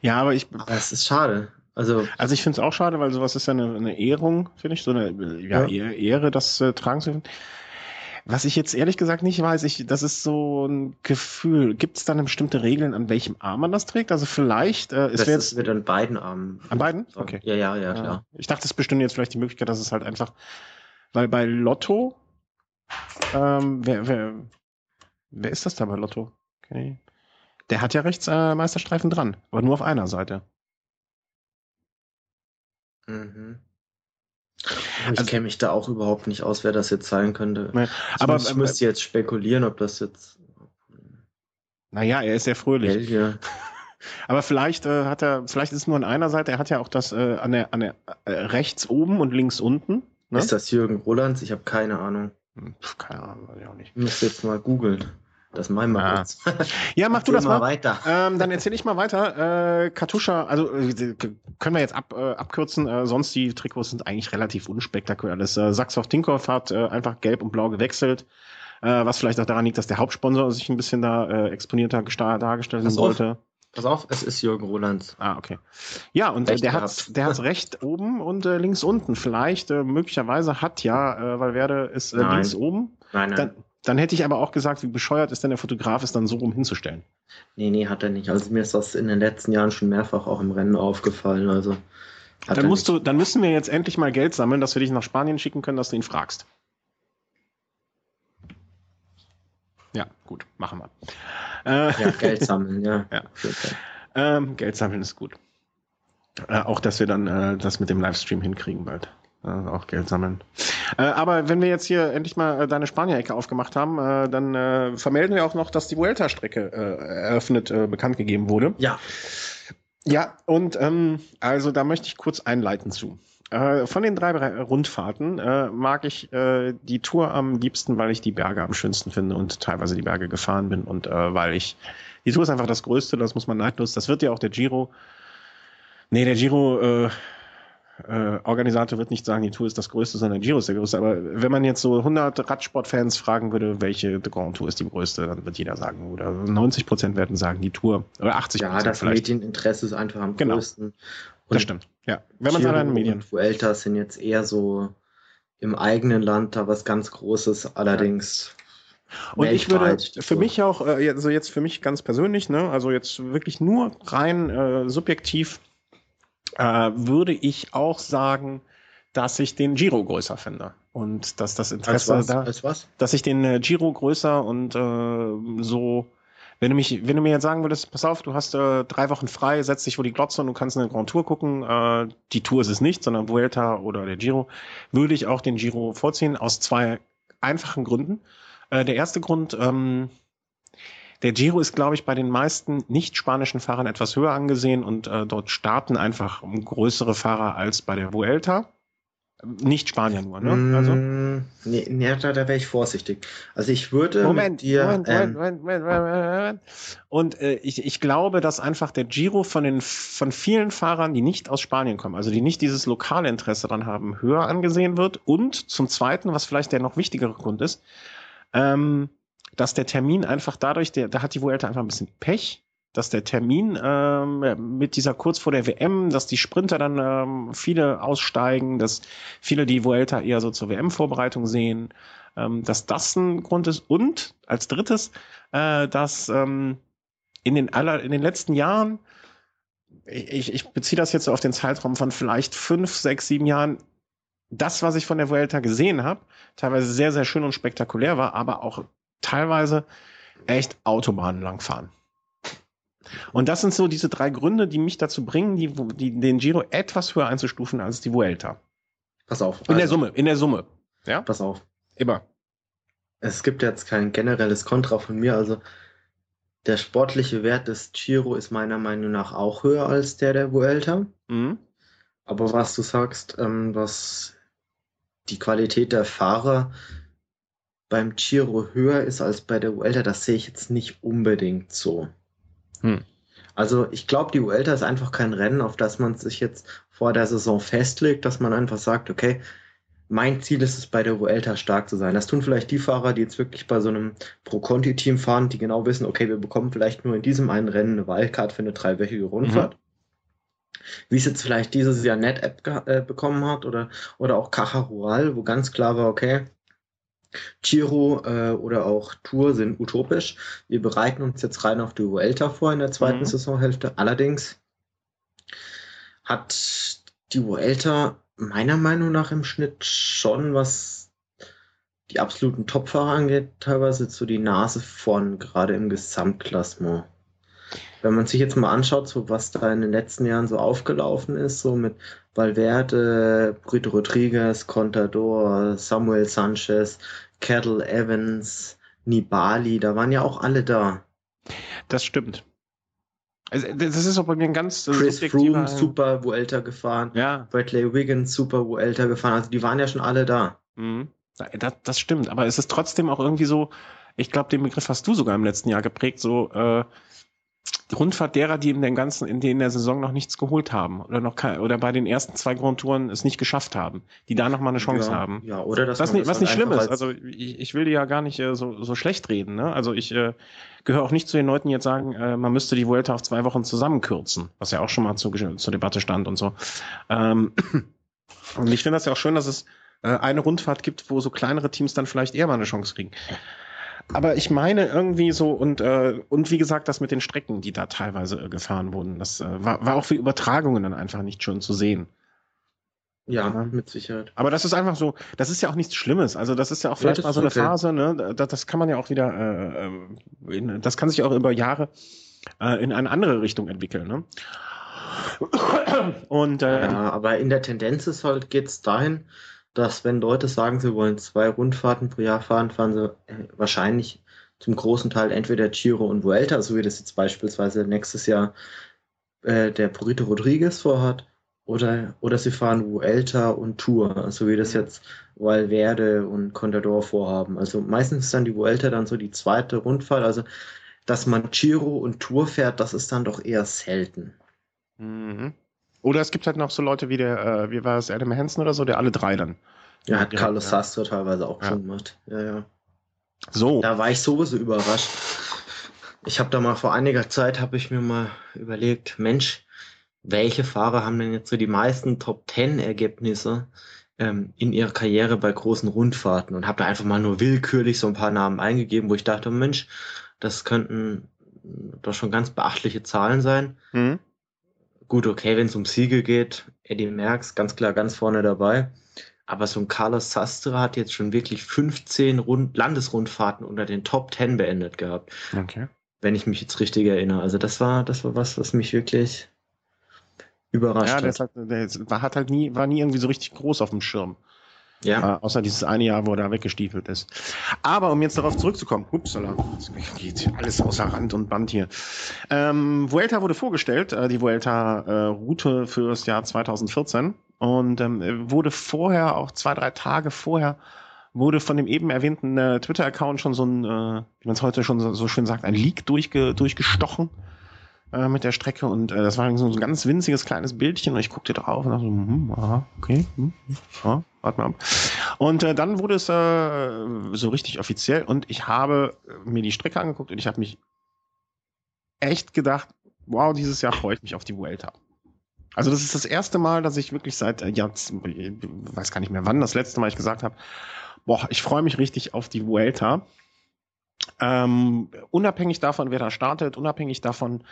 Speaker 1: Ja, aber ich.
Speaker 2: Aber es ist schade. Also,
Speaker 1: also ich finde es auch schade, weil sowas ist ja eine, eine Ehrung, finde ich, so eine ja, ja. Ehre, das äh, tragen zu können. Was ich jetzt ehrlich gesagt nicht weiß, ich, das ist so ein Gefühl. Gibt es dann bestimmte Regeln, an welchem Arm man das trägt? Also vielleicht, äh,
Speaker 2: es wird jetzt wird an beiden Armen.
Speaker 1: An beiden? Okay.
Speaker 2: Ja, ja, ja, klar.
Speaker 1: Ich dachte, es bestünde jetzt vielleicht die Möglichkeit, dass es halt einfach, weil bei Lotto, ähm, wer, wer, wer ist das da bei Lotto? Okay. Der hat ja rechts äh, Meisterstreifen dran, aber nur auf einer Seite.
Speaker 2: Mhm. Ich also, kenne mich da auch überhaupt nicht aus, wer das jetzt sein könnte.
Speaker 1: Nee, aber
Speaker 2: ich müsste jetzt spekulieren, ob das jetzt.
Speaker 1: Naja, er ist sehr fröhlich. Belgier. <laughs> Aber vielleicht äh, hat er, vielleicht ist es nur an einer Seite, er hat ja auch das äh, an der, an der äh, rechts oben und links unten.
Speaker 2: Ne? Ist das Jürgen Rolands? Ich habe keine Ahnung.
Speaker 1: Hm, keine Ahnung, weiß ich auch nicht.
Speaker 2: Ich muss jetzt mal googeln. Das wir ja.
Speaker 1: jetzt. <laughs> Ja, mach du das mal.
Speaker 2: weiter.
Speaker 1: Ähm, dann erzähle ich mal weiter. Äh, Katusha, also äh, können wir jetzt ab, äh, abkürzen. Äh, sonst die Trikots sind eigentlich relativ unspektakulär. Das äh, Saxhoff Tinkoff hat äh, einfach gelb und blau gewechselt. Äh, was vielleicht auch daran liegt, dass der Hauptsponsor sich ein bisschen da äh, exponierter dargestellt sollte.
Speaker 2: Pass auf, es ist Jürgen Rolands.
Speaker 1: Ah, okay. Ja, und äh, der hat der hat recht <laughs> oben und links unten. Vielleicht, möglicherweise hat ja, äh, Valverde ist links oben.
Speaker 2: Nein, nein.
Speaker 1: Dann, dann hätte ich aber auch gesagt, wie bescheuert ist denn der Fotograf, es dann so rum hinzustellen?
Speaker 2: Nee, nee, hat er nicht. Also mir ist das in den letzten Jahren schon mehrfach auch im Rennen aufgefallen. Also
Speaker 1: dann musst nicht. du, dann müssen wir jetzt endlich mal Geld sammeln, dass wir dich nach Spanien schicken können, dass du ihn fragst. Ja, gut, machen wir.
Speaker 2: Äh, ja, Geld sammeln, ja. <laughs>
Speaker 1: ja. Ähm, Geld sammeln ist gut. Äh, auch, dass wir dann äh, das mit dem Livestream hinkriegen bald. Äh, auch Geld sammeln. Äh, aber wenn wir jetzt hier endlich mal äh, deine Spanier-Ecke aufgemacht haben, äh, dann äh, vermelden wir auch noch, dass die Vuelta-Strecke äh, eröffnet, bekannt gegeben wurde.
Speaker 2: Ja.
Speaker 1: Ja, und ähm, also da möchte ich kurz einleiten zu. von den drei Rundfahrten mag ich die Tour am liebsten, weil ich die Berge am schönsten finde und teilweise die Berge gefahren bin und weil ich die Tour ist einfach das Größte, das muss man neidlos. Das wird ja auch der Giro. Nee, der Giro äh, Organisator wird nicht sagen, die Tour ist das Größte, sondern Giro ist der Größte. Aber wenn man jetzt so 100 Radsportfans fragen würde, welche The Grand Tour ist die größte, dann wird jeder sagen, oder 90 Prozent werden sagen, die Tour. Oder 80%
Speaker 2: Ja, das vielleicht. Medieninteresse ist einfach am genau. größten. Und
Speaker 1: das stimmt. Ja, wenn man es an den Medien.
Speaker 2: Vuelta sind jetzt eher so im eigenen Land da was ganz Großes, allerdings.
Speaker 1: Und ich würde für mich auch, also jetzt für mich ganz persönlich, ne, also jetzt wirklich nur rein äh, subjektiv äh, würde ich auch sagen, dass ich den Giro größer finde. Und dass das Interesse
Speaker 2: als
Speaker 1: was? da,
Speaker 2: als was?
Speaker 1: dass ich den äh, Giro größer und äh, so, wenn du mich, wenn du mir jetzt sagen würdest, pass auf, du hast äh, drei Wochen frei, setz dich vor die Glotze und du kannst eine Grand Tour gucken, äh, die Tour ist es nicht, sondern Vuelta oder der Giro, würde ich auch den Giro vorziehen, aus zwei einfachen Gründen. Äh, der erste Grund, ähm, der Giro ist, glaube ich, bei den meisten nicht-spanischen Fahrern etwas höher angesehen und äh, dort starten einfach größere Fahrer als bei der Vuelta. Nicht Spanier nur, ne?
Speaker 2: Mm, also? Nee, nee da, da wäre ich vorsichtig. Also ich würde
Speaker 1: Moment, dir, Moment, ähm, Moment, Moment, Moment, Und äh, ich, ich glaube, dass einfach der Giro von den von vielen Fahrern, die nicht aus Spanien kommen, also die nicht dieses lokale Interesse daran haben, höher angesehen wird. Und zum Zweiten, was vielleicht der noch wichtigere Grund ist, ähm, dass der Termin einfach dadurch, der, da hat die Vuelta einfach ein bisschen Pech, dass der Termin ähm, mit dieser kurz vor der WM, dass die Sprinter dann ähm, viele aussteigen, dass viele die Vuelta eher so zur WM-Vorbereitung sehen, ähm, dass das ein Grund ist. Und als drittes, äh, dass ähm, in den aller, in den letzten Jahren, ich, ich beziehe das jetzt so auf den Zeitraum von vielleicht fünf, sechs, sieben Jahren, das, was ich von der Vuelta gesehen habe, teilweise sehr, sehr schön und spektakulär war, aber auch teilweise echt Autobahnen langfahren. Und das sind so diese drei Gründe, die mich dazu bringen, die, die, den Giro etwas höher einzustufen als die Vuelta.
Speaker 2: Pass auf.
Speaker 1: In also, der Summe, in der Summe. Ja?
Speaker 2: Pass auf.
Speaker 1: Immer.
Speaker 2: Es gibt jetzt kein generelles Kontra von mir, also der sportliche Wert des Giro ist meiner Meinung nach auch höher als der der Vuelta. Mhm. Aber was du sagst, ähm, was die Qualität der Fahrer beim Giro höher ist als bei der Vuelta, das sehe ich jetzt nicht unbedingt so. Hm. Also ich glaube, die Vuelta ist einfach kein Rennen, auf das man sich jetzt vor der Saison festlegt, dass man einfach sagt, okay, mein Ziel ist es, bei der Vuelta stark zu sein. Das tun vielleicht die Fahrer, die jetzt wirklich bei so einem Pro-Conti-Team fahren, die genau wissen, okay, wir bekommen vielleicht nur in diesem einen Rennen eine Wildcard für eine dreiwöchige Rundfahrt. Mhm. Wie es jetzt vielleicht dieses Jahr NetApp äh, bekommen hat oder, oder auch Caja Rural, wo ganz klar war, okay, Giro äh, oder auch Tour sind utopisch. Wir bereiten uns jetzt rein auf die Vuelta vor in der zweiten mhm. Saisonhälfte. Allerdings hat die Vuelta meiner Meinung nach im Schnitt schon, was die absoluten Topfahrer angeht, teilweise so die Nase vorn, gerade im Gesamtklassement. Wenn man sich jetzt mal anschaut, so was da in den letzten Jahren so aufgelaufen ist, so mit Valverde, Brito Rodriguez, Contador, Samuel Sanchez, Kettle Evans, Nibali, da waren ja auch alle da.
Speaker 1: Das stimmt. Also, das ist auch bei mir ein ganz
Speaker 2: Chris Froome super Vuelta gefahren. Ja. Bradley Wiggins super Vuelta gefahren. Also die waren ja schon alle da.
Speaker 1: Mhm. Das, das stimmt. Aber es ist trotzdem auch irgendwie so, ich glaube, den Begriff hast du sogar im letzten Jahr geprägt, so äh, die Rundfahrt derer, die in den ganzen, in denen der Saison noch nichts geholt haben oder noch kein, oder bei den ersten zwei Grand Touren es nicht geschafft haben, die da noch mal eine Chance
Speaker 2: ja,
Speaker 1: haben.
Speaker 2: Ja, oder das
Speaker 1: was nicht, was nicht schlimm ist. Also ich, ich will die ja gar nicht äh, so, so schlecht reden. Ne? Also ich äh, gehöre auch nicht zu den Leuten, die jetzt sagen, äh, man müsste die Vuelta auf zwei Wochen zusammenkürzen, was ja auch schon mal zu, zur Debatte stand und so. Ähm, <clears throat> und ich finde das ja auch schön, dass es äh, eine Rundfahrt gibt, wo so kleinere Teams dann vielleicht eher mal eine Chance kriegen. Aber ich meine irgendwie so und äh, und wie gesagt, das mit den Strecken, die da teilweise äh, gefahren wurden, das äh, war, war auch für Übertragungen dann einfach nicht schön zu sehen.
Speaker 2: Ja, mit Sicherheit.
Speaker 1: Aber das ist einfach so, das ist ja auch nichts Schlimmes. Also das ist ja auch vielleicht ja, mal so eine okay. Phase, ne? Das, das, kann man ja auch wieder, äh, äh, in, das kann sich auch über Jahre äh, in eine andere Richtung entwickeln. Ne?
Speaker 2: Und äh, ja, aber in der Tendenz ist halt geht's dahin, dass wenn Leute sagen, sie wollen zwei Rundfahrten pro Jahr fahren, fahren sie äh, wahrscheinlich zum großen Teil entweder Giro und Vuelta, so wie das jetzt beispielsweise nächstes Jahr äh, der Purito Rodriguez vorhat, oder, oder sie fahren Vuelta und Tour, so wie das mhm. jetzt Valverde und Contador vorhaben. Also meistens ist dann die Vuelta dann so die zweite Rundfahrt. Also, dass man Giro und Tour fährt, das ist dann doch eher selten.
Speaker 1: Mhm. Oder es gibt halt noch so Leute wie der, äh, wie war es, Adam Hansen oder so, der alle drei dann.
Speaker 2: Ja, hat Carlos ja. Sastro teilweise auch ja. schon gemacht. Ja, ja.
Speaker 1: So.
Speaker 2: Da war ich sowieso überrascht. Ich habe da mal vor einiger Zeit, habe ich mir mal überlegt, Mensch, welche Fahrer haben denn jetzt so die meisten Top Ten Ergebnisse ähm, in ihrer Karriere bei großen Rundfahrten und habe da einfach mal nur willkürlich so ein paar Namen eingegeben, wo ich dachte, Mensch, das könnten doch schon ganz beachtliche Zahlen sein. Mhm. Gut, okay, wenn es um Siege geht, Eddie Merckx ganz klar ganz vorne dabei. Aber so ein Carlos Sastre hat jetzt schon wirklich 15 Rund Landesrundfahrten unter den Top 10 beendet gehabt.
Speaker 1: Okay.
Speaker 2: Wenn ich mich jetzt richtig erinnere. Also das war, das war was, was mich wirklich überrascht ja,
Speaker 1: hat. Ja, der war, hat halt nie, war nie irgendwie so richtig groß auf dem Schirm. Ja. Äh, außer dieses eine Jahr, wo er da weggestiefelt ist. Aber um jetzt darauf zurückzukommen, upsala, geht alles außer Rand und Band hier. Ähm, Vuelta wurde vorgestellt, äh, die Vuelta-Route äh, für das Jahr 2014 und ähm, wurde vorher, auch zwei, drei Tage vorher, wurde von dem eben erwähnten äh, Twitter-Account schon so ein, äh, wie man es heute schon so, so, schön sagt, ein Leak durchge durchgestochen äh, mit der Strecke und äh, das war so ein ganz winziges kleines Bildchen und ich guckte drauf und dachte so, hm, aha, okay, hm, hm, ja, warte mal ab. Und äh, dann wurde es äh, so richtig offiziell und ich habe mir die Strecke angeguckt und ich habe mich echt gedacht, wow, dieses Jahr freue ich mich auf die Vuelta. Also das ist das erste Mal, dass ich wirklich seit äh, jetzt, weiß gar nicht mehr wann, das letzte Mal ich gesagt habe, boah, ich freue mich richtig auf die Vuelta. Ähm, unabhängig davon, wer da startet, unabhängig davon,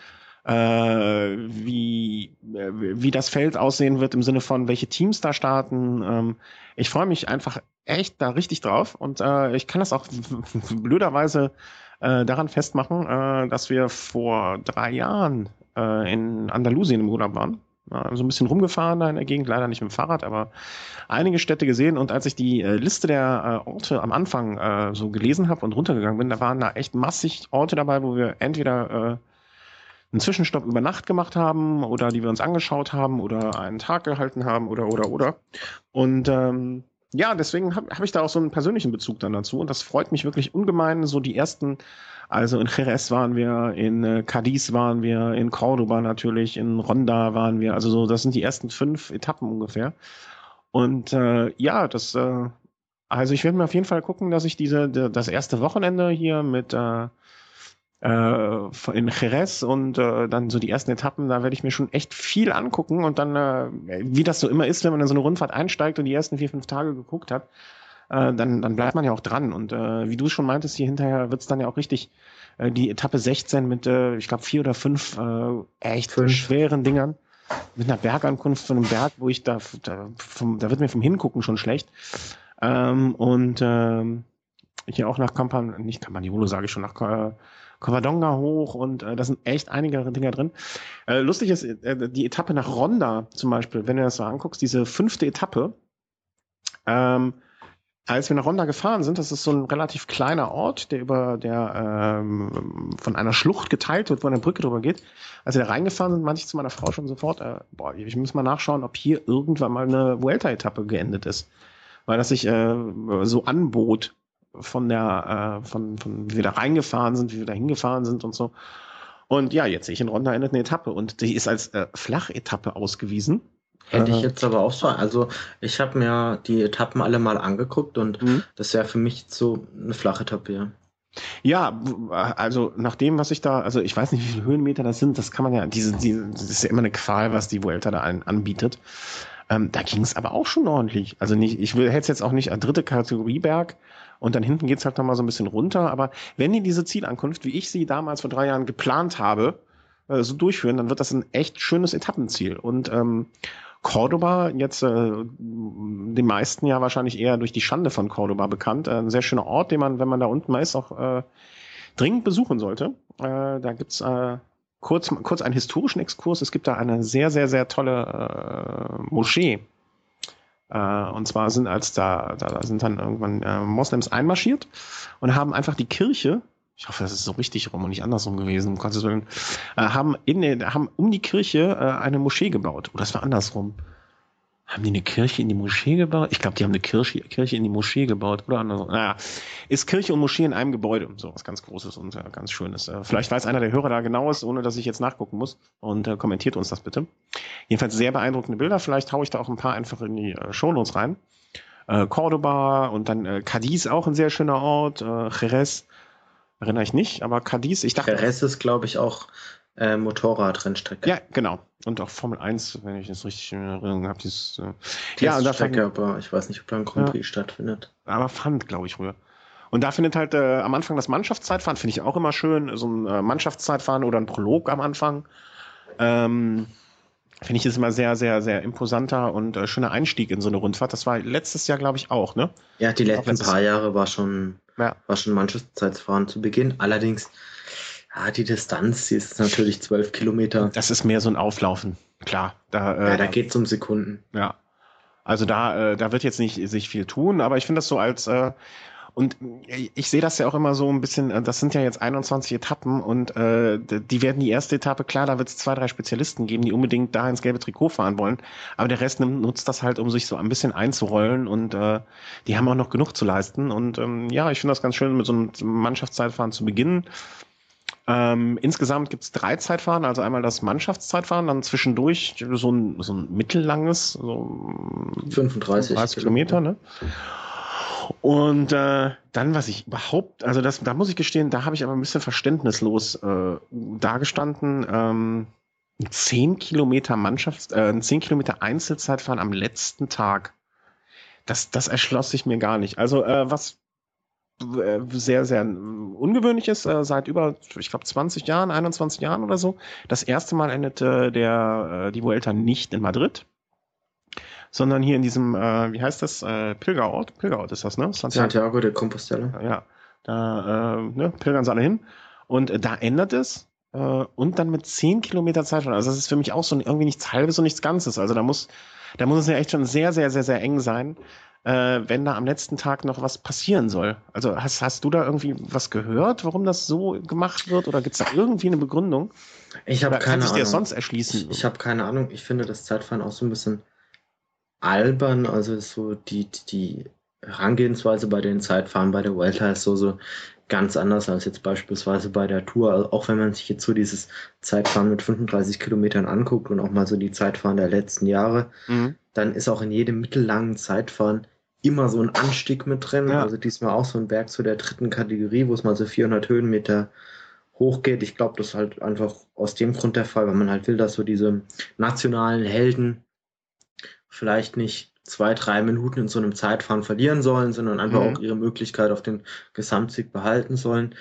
Speaker 1: äh, wie, äh, wie das Feld aussehen wird im Sinne von, welche Teams da starten. Ähm, ich freue mich einfach echt da richtig drauf und äh, ich kann das auch <laughs> blöderweise äh, daran festmachen, äh, dass wir vor drei Jahren äh, in Andalusien im Urlaub waren so ein bisschen rumgefahren da in der Gegend, leider nicht mit dem Fahrrad, aber einige Städte gesehen. Und als ich die äh, Liste der äh, Orte am Anfang äh, so gelesen habe und runtergegangen bin, da waren da echt massig Orte dabei, wo wir entweder äh, einen Zwischenstopp über Nacht gemacht haben oder die wir uns angeschaut haben oder einen Tag gehalten haben oder oder oder. Und ähm, ja, deswegen habe hab ich da auch so einen persönlichen Bezug dann dazu und das freut mich wirklich ungemein. So die ersten, also in Jerez waren wir, in äh, Cadiz waren wir, in Cordoba natürlich, in Ronda waren wir. Also so, das sind die ersten fünf Etappen ungefähr. Und äh, ja, das, äh, also ich werde mir auf jeden Fall gucken, dass ich diese, das erste Wochenende hier mit äh, äh, in Jerez und äh, dann so die ersten Etappen, da werde ich mir schon echt viel angucken und dann, äh, wie das so immer ist, wenn man in so eine Rundfahrt einsteigt und die ersten vier, fünf Tage geguckt hat, äh, dann, dann bleibt man ja auch dran. Und äh, wie du schon meintest, hier hinterher wird's dann ja auch richtig äh, die Etappe 16 mit, äh, ich glaube, vier oder fünf äh, echt fünf. schweren Dingern. Mit einer Bergankunft von einem Berg, wo ich da, da, vom, da wird mir vom Hingucken schon schlecht. Ähm, und ähm, hier auch nach Campan, nicht Campagnolo sage ich schon, nach äh, Covadonga hoch und äh, da sind echt einige Dinger drin. Äh, lustig ist, äh, die Etappe nach Ronda zum Beispiel, wenn du das so anguckst, diese fünfte Etappe, ähm, als wir nach Ronda gefahren sind, das ist so ein relativ kleiner Ort, der über der ähm, von einer Schlucht geteilt wird, wo eine Brücke drüber geht. Als wir da reingefahren sind, meinte ich zu meiner Frau schon sofort, äh, boah, ich muss mal nachschauen, ob hier irgendwann mal eine Vuelta-Etappe geendet ist. Weil das sich äh, so anbot, von der, äh, von, von wie wir da reingefahren sind, wie wir da hingefahren sind und so. Und ja, jetzt sehe ich in Ronda endet eine Etappe und die ist als äh, Flachetappe ausgewiesen.
Speaker 2: Hätte ich äh, jetzt aber auch so. Also ich habe mir die Etappen alle mal angeguckt und mhm. das wäre für mich so eine Flachetappe, ja.
Speaker 1: Ja, also nach dem, was ich da, also ich weiß nicht, wie viele Höhenmeter das sind, das kann man ja, diese, diese das ist ja immer eine Qual, was die Vuelta da an, anbietet. Ähm, da ging es aber auch schon ordentlich. Also nicht, ich hätte es jetzt auch nicht an dritte Kategorie Berg, und dann hinten geht's halt nochmal so ein bisschen runter. Aber wenn die diese Zielankunft, wie ich sie damals vor drei Jahren geplant habe, äh, so durchführen, dann wird das ein echt schönes Etappenziel. Und ähm, Cordoba, jetzt äh, den meisten ja wahrscheinlich eher durch die Schande von Cordoba bekannt. Äh, ein sehr schöner Ort, den man, wenn man da unten mal ist, auch äh, dringend besuchen sollte. Äh, da gibt's äh, kurz, kurz einen historischen Exkurs. Es gibt da eine sehr, sehr, sehr tolle äh, Moschee und zwar sind als da, da, da sind dann irgendwann äh, Moslems einmarschiert und haben einfach die Kirche, ich hoffe, das ist so richtig rum und nicht andersrum gewesen, um Gottes Willen, äh, haben, in, haben um die Kirche äh, eine Moschee gebaut. Oder das war andersrum. Haben die eine Kirche in die Moschee gebaut? Ich glaube, die haben eine Kirche, Kirche in die Moschee gebaut oder andersrum. Naja, ist Kirche und Moschee in einem Gebäude. So was ganz Großes und äh, ganz Schönes. Äh, vielleicht weiß einer der Hörer da genaues, ohne dass ich jetzt nachgucken muss. Und äh, kommentiert uns das bitte. Jedenfalls sehr beeindruckende Bilder. Vielleicht haue ich da auch ein paar einfach in die äh, Shownotes rein. Äh, Cordoba und dann äh, Cadiz auch ein sehr schöner Ort. Äh, Jerez erinnere ich nicht, aber Cadiz, ich dachte.
Speaker 2: Jerez ist, glaube ich, auch äh, Motorradrennstrecke.
Speaker 1: Ja, genau. Und auch Formel 1, wenn ich das richtig in Erinnerung habe. Dieses, äh,
Speaker 2: ja, und Strecke, aber ich weiß nicht, ob da ein Grand Prix ja, stattfindet.
Speaker 1: Aber fand, glaube ich, früher. Und da findet halt äh, am Anfang das Mannschaftszeitfahren, finde ich auch immer schön. So ein äh, Mannschaftszeitfahren oder ein Prolog am Anfang. Ähm, finde ich ist immer sehr, sehr, sehr imposanter und äh, schöner Einstieg in so eine Rundfahrt. Das war letztes Jahr, glaube ich, auch, ne?
Speaker 2: Ja, die letzten paar Jahre war schon, ja. war schon Mannschaftszeitfahren zu Beginn. Allerdings ja, die Distanz, die ist natürlich zwölf Kilometer.
Speaker 1: Das ist mehr so ein Auflaufen, klar.
Speaker 2: Da, äh, ja, da geht es um Sekunden.
Speaker 1: Ja. Also da, äh, da wird jetzt nicht sich viel tun, aber ich finde das so als äh, und ich sehe das ja auch immer so ein bisschen, äh, das sind ja jetzt 21 Etappen und äh, die werden die erste Etappe, klar, da wird es zwei, drei Spezialisten geben, die unbedingt da ins gelbe Trikot fahren wollen. Aber der Rest nimmt, nutzt das halt, um sich so ein bisschen einzurollen und äh, die haben auch noch genug zu leisten. Und ähm, ja, ich finde das ganz schön, mit so einem Mannschaftszeitfahren zu beginnen. Ähm, insgesamt gibt es drei Zeitfahren, also einmal das Mannschaftszeitfahren, dann zwischendurch so ein, so ein mittellanges, so
Speaker 2: 35
Speaker 1: 30 Kilometer, ne? Und äh, dann, was ich überhaupt, also das, da muss ich gestehen, da habe ich aber ein bisschen verständnislos äh, dagestanden. Ähm, 10 Kilometer Mannschafts-, äh, 10 Kilometer Einzelzeitfahren am letzten Tag. Das, das erschloss sich mir gar nicht. Also, äh, was sehr, sehr ungewöhnlich ist, äh, seit über, ich glaube, 20 Jahren, 21 Jahren oder so. Das erste Mal endete der, äh, die Vuelta nicht in Madrid, sondern hier in diesem, äh, wie heißt das, äh, Pilgerort? Pilgerort ist das, ne?
Speaker 2: Santiago, Santiago de Compostela.
Speaker 1: Ja, da äh, ne, pilgern sie alle hin. Und äh, da ändert es. äh, und dann mit 10 Kilometer Zeitfahren. Also das ist für mich auch so irgendwie nichts Halbes und nichts Ganzes. Also da muss, da muss es ja echt schon sehr, sehr, sehr, sehr eng sein, äh, wenn da am letzten Tag noch was passieren soll. Also hast, hast du da irgendwie was gehört, warum das so gemacht wird? Oder gibt es da irgendwie eine Begründung?
Speaker 2: Ich habe keine Ahnung.
Speaker 1: dir sonst erschließen?
Speaker 2: Ich, ich habe keine Ahnung. Ich finde das Zeitfahren auch so ein bisschen albern. Also so die, die Herangehensweise bei den Zeitfahren bei der Vuelta ist so, so ganz anders als jetzt beispielsweise bei der Tour. Also auch wenn man sich jetzt so dieses Zeitfahren mit 35 Kilometern anguckt und auch mal so die Zeitfahren der letzten Jahre, mhm. dann ist auch in jedem mittellangen Zeitfahren immer so ein Anstieg mit drin. Ja. Also diesmal auch so ein Berg zu der dritten Kategorie, wo es mal so 400 Höhenmeter hochgeht. Ich glaube, das ist halt einfach aus dem Grund der Fall, weil man halt will, dass so diese nationalen Helden vielleicht nicht zwei, drei Minuten in so einem Zeitfahren verlieren sollen, sondern einfach mhm. auch ihre Möglichkeit auf den Gesamtsieg behalten sollen.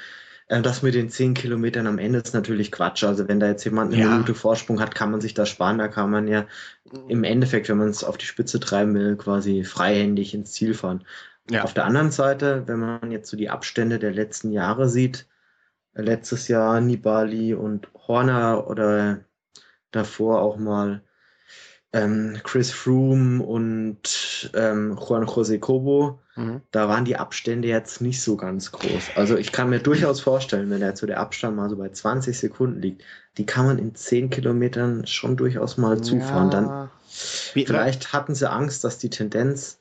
Speaker 2: Äh, das mit den zehn Kilometern am Ende ist natürlich Quatsch. Also wenn da jetzt jemand eine ja. Minute Vorsprung hat, kann man sich das sparen. Da kann man ja im Endeffekt, wenn man es auf die Spitze treiben will, quasi freihändig ins Ziel fahren. Ja. Auf der anderen Seite, wenn man jetzt so die Abstände der letzten Jahre sieht, äh, letztes Jahr Nibali und Horner oder davor auch mal ähm, Chris Froome und ähm, Juan José Cobo, mhm. da waren die Abstände jetzt nicht so ganz groß. Also ich kann mir durchaus vorstellen, wenn der zu der Abstand mal so bei 20 Sekunden liegt, die kann man in 10 Kilometern schon durchaus mal zufahren. Ja. Dann Wie, vielleicht hatten sie Angst, dass die Tendenz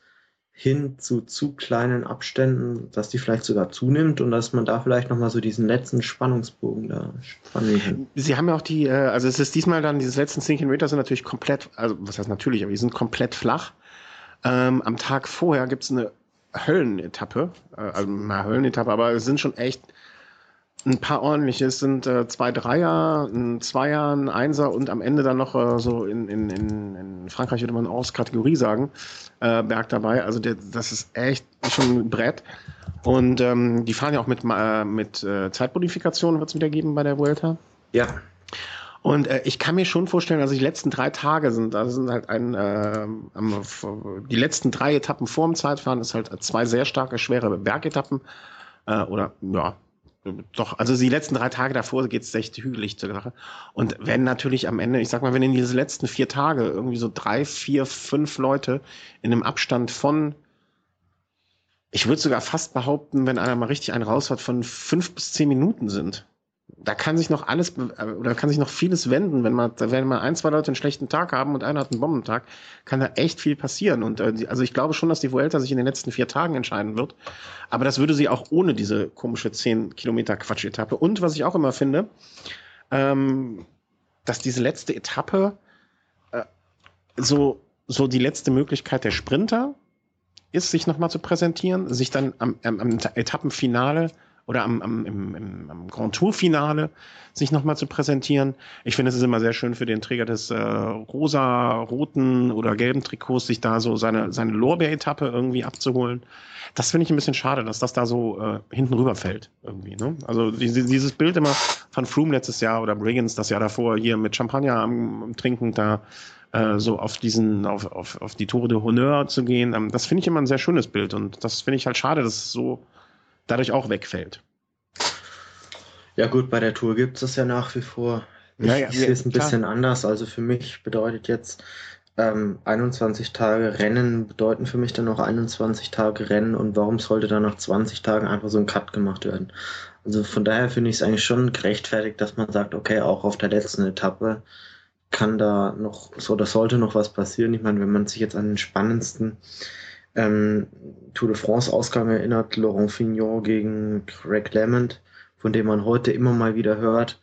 Speaker 2: hin zu zu kleinen Abständen, dass die vielleicht sogar zunimmt und dass man da vielleicht nochmal so diesen letzten Spannungsbogen da spannen kann.
Speaker 1: Sie haben ja auch die, äh, also es ist diesmal dann, diese letzten 10 Kilometer sind natürlich komplett, also was heißt natürlich, aber die sind komplett flach. Ähm, am Tag vorher gibt es eine Höllenetappe, äh, also eine Höllenetappe, aber es sind schon echt ein paar ordentliche. Es sind äh, zwei Dreier, ein Zweier, ein Einser und am Ende dann noch äh, so in, in, in, in Frankreich würde man aus Kategorie sagen, äh, Berg dabei. Also der, das ist echt schon ein Brett. Und ähm, die fahren ja auch mit, äh, mit äh, Zeitmodifikation, wird es wieder geben bei der Vuelta.
Speaker 2: Ja.
Speaker 1: Und äh, ich kann mir schon vorstellen, also die letzten drei Tage sind, also sind halt ein, äh, die letzten drei Etappen vor dem Zeitfahren ist halt zwei sehr starke, schwere Bergetappen. Äh, oder ja, doch, also die letzten drei Tage davor geht es echt hügelig zur Sache. Und wenn natürlich am Ende, ich sag mal, wenn in diese letzten vier Tage irgendwie so drei, vier, fünf Leute in einem Abstand von, ich würde sogar fast behaupten, wenn einer mal richtig einen raus hat, von fünf bis zehn Minuten sind, da kann sich noch alles oder kann sich noch vieles wenden, wenn man, wenn mal ein, zwei Leute einen schlechten Tag haben und einer hat einen Bombentag, kann da echt viel passieren. Und äh, also ich glaube schon, dass die Vuelta sich in den letzten vier Tagen entscheiden wird. Aber das würde sie auch ohne diese komische 10 Kilometer Quatsch-Etappe. Und was ich auch immer finde, ähm, dass diese letzte Etappe äh, so, so die letzte Möglichkeit der Sprinter ist, sich nochmal zu präsentieren, sich dann am, am, am Etappenfinale oder am, am, im, im, am Grand Tour-Finale sich nochmal zu präsentieren. Ich finde, es ist immer sehr schön für den Träger des äh, rosa, roten oder gelben Trikots, sich da so seine, seine Lorbeer-Etappe irgendwie abzuholen. Das finde ich ein bisschen schade, dass das da so äh, hinten rüberfällt irgendwie. Ne? Also dieses, dieses Bild immer von Froome letztes Jahr oder Briggins das Jahr davor hier mit Champagner am, am Trinken da äh, so auf diesen, auf, auf, auf die Tore de Honneur zu gehen. Ähm, das finde ich immer ein sehr schönes Bild und das finde ich halt schade, dass es so dadurch auch wegfällt.
Speaker 2: Ja gut, bei der Tour gibt es das ja nach wie vor. Ich ja, ja, sehe es ein klar. bisschen anders. Also für mich bedeutet jetzt ähm, 21 Tage Rennen bedeuten für mich dann noch 21 Tage Rennen und warum sollte dann nach 20 Tagen einfach so ein Cut gemacht werden? Also von daher finde ich es eigentlich schon gerechtfertigt, dass man sagt, okay, auch auf der letzten Etappe kann da noch so, da sollte noch was passieren. Ich meine, wenn man sich jetzt an den spannendsten ähm, Tour de France-Ausgang erinnert, Laurent Fignon gegen Greg LeMond, von dem man heute immer mal wieder hört.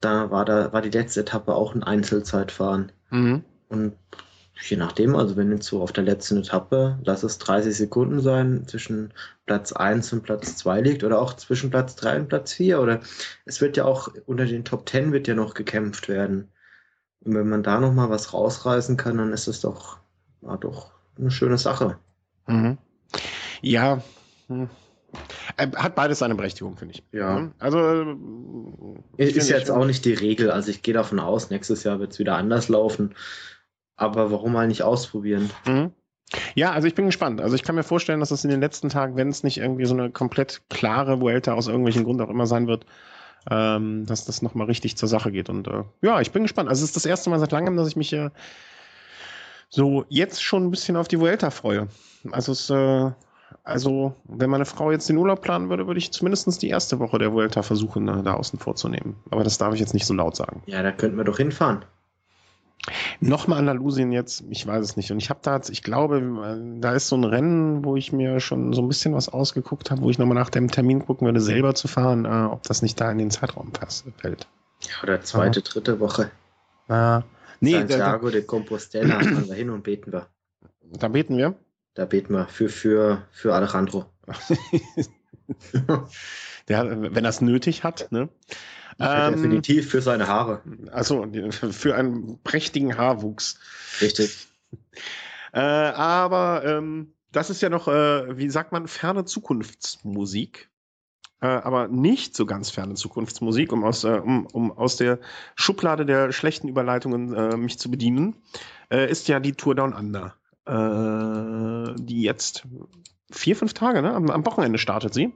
Speaker 2: Da war, da war die letzte Etappe auch ein Einzelzeitfahren. Mhm. Und je nachdem, also wenn jetzt so auf der letzten Etappe, lass es 30 Sekunden sein, zwischen Platz 1 und Platz 2 liegt oder auch zwischen Platz 3 und Platz 4 oder es wird ja auch unter den Top 10 wird ja noch gekämpft werden. Und wenn man da nochmal was rausreißen kann, dann ist es doch, war doch eine schöne Sache.
Speaker 1: Mhm. Ja, hm. hat beides seine Berechtigung, finde ich.
Speaker 2: Ja. Also ich ist jetzt auch nicht die Regel. Also ich gehe davon aus, nächstes Jahr wird es wieder anders laufen. Aber warum mal nicht ausprobieren?
Speaker 1: Mhm. Ja, also ich bin gespannt. Also ich kann mir vorstellen, dass es in den letzten Tagen, wenn es nicht irgendwie so eine komplett klare Vuelta aus irgendwelchen Gründen auch immer sein wird, ähm, dass das nochmal richtig zur Sache geht. Und äh, ja, ich bin gespannt. Also es ist das erste Mal seit langem, dass ich mich äh, so jetzt schon ein bisschen auf die Vuelta freue. Also es, äh, also wenn meine Frau jetzt den Urlaub planen würde, würde ich zumindest die erste Woche der Vuelta versuchen, da außen vorzunehmen. Aber das darf ich jetzt nicht so laut sagen.
Speaker 2: Ja, da könnten wir doch hinfahren.
Speaker 1: Nochmal Andalusien jetzt, ich weiß es nicht. Und ich habe da, ich glaube, da ist so ein Rennen, wo ich mir schon so ein bisschen was ausgeguckt habe, wo ich nochmal nach dem Termin gucken würde, selber zu fahren, äh, ob das nicht da in den Zeitraum passt, fällt.
Speaker 2: Ja, oder zweite, Aber, dritte Woche.
Speaker 1: Äh, nee,
Speaker 2: Santiago de Compostela fahren wir hin und beten wir.
Speaker 1: Da beten wir?
Speaker 2: Da beten wir für, für, für Alejandro. <laughs>
Speaker 1: Der, wenn er es nötig hat, ne?
Speaker 2: Ähm, definitiv für seine Haare.
Speaker 1: Also für einen prächtigen Haarwuchs.
Speaker 2: Richtig.
Speaker 1: äh, aber ähm, das ist ja noch, äh, wie sagt man, ferne Zukunftsmusik. Äh, aber nicht so ganz ferne Zukunftsmusik, um aus, äh, um, um aus der Schublade der schlechten Überleitungen äh, mich zu bedienen, äh, ist ja die Tour Down Under, äh, die jetzt vier, fünf Tage, ne? Am, am Wochenende startet sie.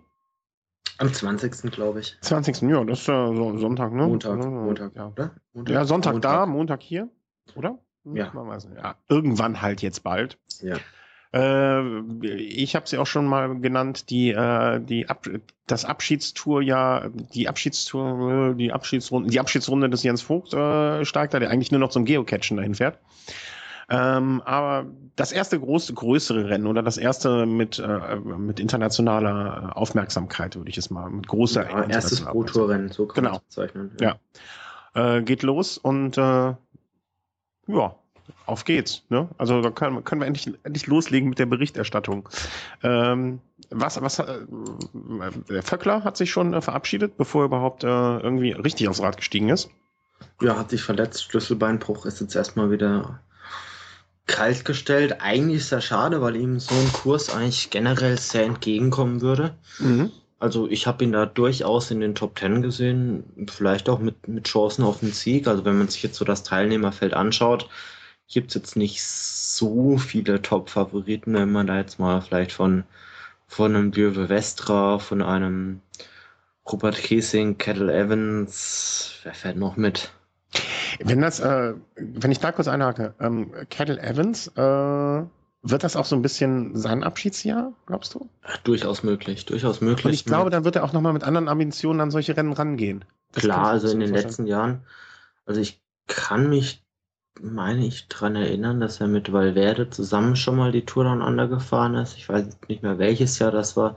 Speaker 2: Am 20. glaube ich.
Speaker 1: 20. Ja, das ist ja so Sonntag, ne?
Speaker 2: Montag, Montag,
Speaker 1: ja. oder? Montag, ja, Sonntag Montag. da, Montag hier, oder?
Speaker 2: Hm, ja.
Speaker 1: ja. Irgendwann halt jetzt bald.
Speaker 2: Ja.
Speaker 1: Äh, ich habe sie auch schon mal genannt, die, äh, die Ab das Abschiedstour, ja, die Abschiedstour, die Abschiedsrunde, die Abschiedsrunde des Jens Vogt äh, steigt da, der eigentlich nur noch zum Geocachen dahin fährt. Ähm, aber das erste große, größere Rennen oder das erste mit, äh, mit internationaler Aufmerksamkeit, würde ich es mal, mit großer
Speaker 2: ja, Erstes Pro-Tour-Rennen,
Speaker 1: so kann genau. man bezeichnen. Ja. ja. Äh, geht los und äh, ja, auf geht's. Ne? Also da können, können wir endlich, endlich loslegen mit der Berichterstattung. Ähm, was, was, äh, der Vöckler hat sich schon äh, verabschiedet, bevor er überhaupt äh, irgendwie richtig aufs Rad gestiegen ist.
Speaker 2: Ja, hat sich verletzt, Schlüsselbeinbruch, ist jetzt erstmal wieder kalt gestellt. Eigentlich sehr schade, weil ihm so ein Kurs eigentlich generell sehr entgegenkommen würde. Mhm. Also ich habe ihn da durchaus in den Top Ten gesehen, vielleicht auch mit, mit Chancen auf den Sieg. Also wenn man sich jetzt so das Teilnehmerfeld anschaut, gibt es jetzt nicht so viele Top-Favoriten, wenn man da jetzt mal vielleicht von, von einem Bürwe Vestra, von einem Robert Kiesing, Kettle Evans, wer fährt noch mit?
Speaker 1: Wenn das, äh, wenn ich da kurz einhake, ähm, Kettle Evans, äh, wird das auch so ein bisschen sein Abschiedsjahr, glaubst du?
Speaker 2: Ach, durchaus möglich, durchaus möglich.
Speaker 1: Und ich glaube, dann wird er auch nochmal mit anderen Ambitionen an solche Rennen rangehen.
Speaker 2: Das Klar, also in den letzten Jahren, also ich kann mich, meine ich, dran erinnern, dass er mit Valverde zusammen schon mal die Tour Down Under gefahren ist. Ich weiß nicht mehr, welches Jahr das war.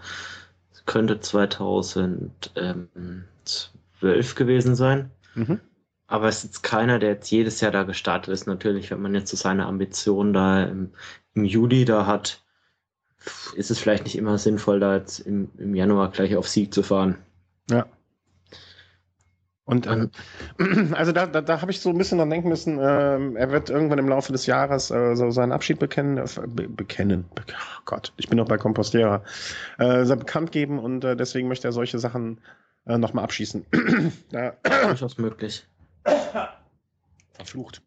Speaker 2: Das könnte 2012 gewesen sein. Mhm. Aber es ist jetzt keiner, der jetzt jedes Jahr da gestartet ist. Natürlich, wenn man jetzt so seine Ambitionen da im, im Juli da hat, ist es vielleicht nicht immer sinnvoll, da jetzt im, im Januar gleich auf Sieg zu fahren.
Speaker 1: Ja. Und ähm, <clears throat> also da, da, da habe ich so ein bisschen dran denken müssen, ähm, er wird irgendwann im Laufe des Jahres äh, so seinen Abschied bekennen, äh, be bekennen, be oh Gott, ich bin noch bei Compostera, äh, bekannt geben und äh, deswegen möchte er solche Sachen äh, nochmal abschießen. <clears throat>
Speaker 2: da, Durchaus möglich.
Speaker 1: Verflucht.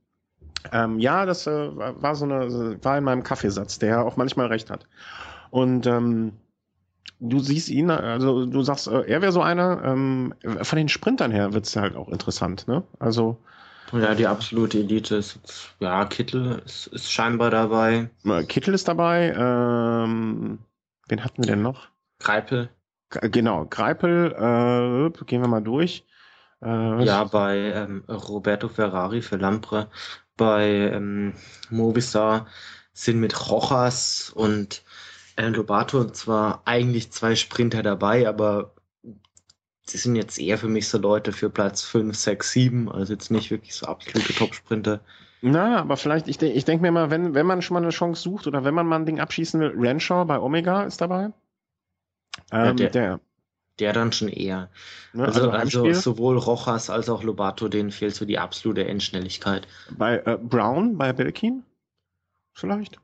Speaker 1: Ähm, ja, das äh, war so eine, war in meinem Kaffeesatz, der auch manchmal recht hat. Und ähm, du siehst ihn, also du sagst, äh, er wäre so einer, ähm, von den Sprintern her wird es halt auch interessant, ne? Also.
Speaker 2: Ja, die absolute Elite ist, ja, Kittel ist, ist scheinbar dabei.
Speaker 1: Kittel ist dabei, ähm, wen hatten wir denn noch?
Speaker 2: Greipel.
Speaker 1: Genau, Greipel, äh, gehen wir mal durch.
Speaker 2: Äh, ja, bei ähm, Roberto Ferrari für Lampre, bei ähm, Movistar sind mit Rojas und Alan Lobato zwar eigentlich zwei Sprinter dabei, aber sie sind jetzt eher für mich so Leute für Platz 5, 6, 7, also jetzt nicht wirklich so absolute Top-Sprinter.
Speaker 1: Na, aber vielleicht, ich, ich denke mir mal, wenn, wenn man schon mal eine Chance sucht oder wenn man mal ein Ding abschießen will, Renshaw bei Omega ist dabei.
Speaker 2: Ähm, ja, der, der, der dann schon eher. Ne, also, also, also sowohl Rojas als auch Lobato, denen fehlt so die absolute Endschnelligkeit.
Speaker 1: Bei äh, Brown, bei Belkin? Vielleicht?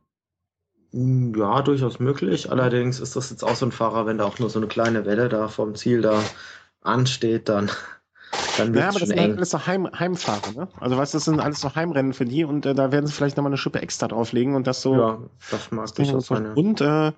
Speaker 2: Hm, ja, durchaus möglich. Allerdings ist das jetzt auch so ein Fahrer, wenn da auch nur so eine kleine Welle da vom Ziel da ansteht, dann, <laughs>
Speaker 1: dann wird ja, aber das sind halt alles so Heim, Heimfahrer, ne? Also weißt du, das sind alles so Heimrennen für die und äh, da werden sie vielleicht nochmal eine Schippe extra drauflegen und das so.
Speaker 2: Ja, das mag durchaus sein.
Speaker 1: Und Äh,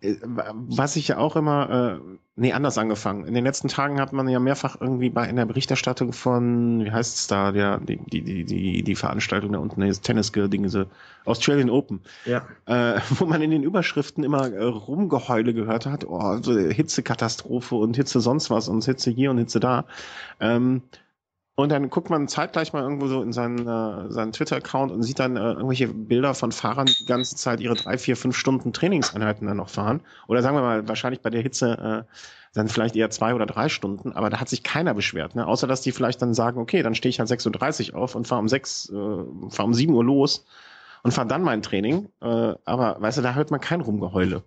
Speaker 1: was ich ja auch immer, äh, nee, anders angefangen. In den letzten Tagen hat man ja mehrfach irgendwie bei in der Berichterstattung von, wie heißt es da, der, die, die, die, die Veranstaltung da unten, das Tennis-Ding, diese Australian Open. Ja. Äh, <laughs> wo man in den Überschriften immer äh, Rumgeheule gehört hat, oh, so Hitzekatastrophe und Hitze sonst was und Hitze hier und Hitze da. Ähm, und dann guckt man zeitgleich mal irgendwo so in seinen, äh, seinen Twitter-Account und sieht dann äh, irgendwelche Bilder von Fahrern, die die ganze Zeit ihre drei, vier, fünf Stunden Trainingseinheiten dann noch fahren. Oder sagen wir mal, wahrscheinlich bei der Hitze äh, dann vielleicht eher zwei oder drei Stunden, aber da hat sich keiner beschwert, ne? Außer dass die vielleicht dann sagen, okay, dann stehe ich halt 6.30 Uhr auf und fahre um sechs, äh, fahre um sieben Uhr los und fahre dann mein Training. Äh, aber weißt du, da hört man kein Rumgeheule.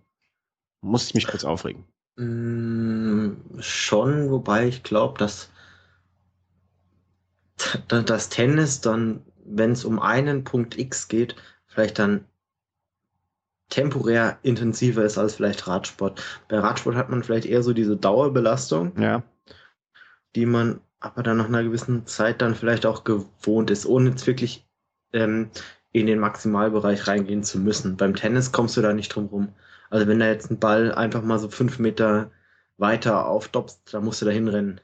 Speaker 1: Muss ich mich kurz aufregen.
Speaker 2: Mm, schon, wobei ich glaube, dass das Tennis dann, wenn es um einen Punkt X geht, vielleicht dann temporär intensiver ist als vielleicht Radsport. Bei Radsport hat man vielleicht eher so diese Dauerbelastung,
Speaker 1: ja.
Speaker 2: die man aber dann nach einer gewissen Zeit dann vielleicht auch gewohnt ist, ohne jetzt wirklich ähm, in den Maximalbereich reingehen zu müssen. Beim Tennis kommst du da nicht drum rum. Also wenn da jetzt ein Ball einfach mal so fünf Meter weiter aufdopst, da musst du da hinrennen.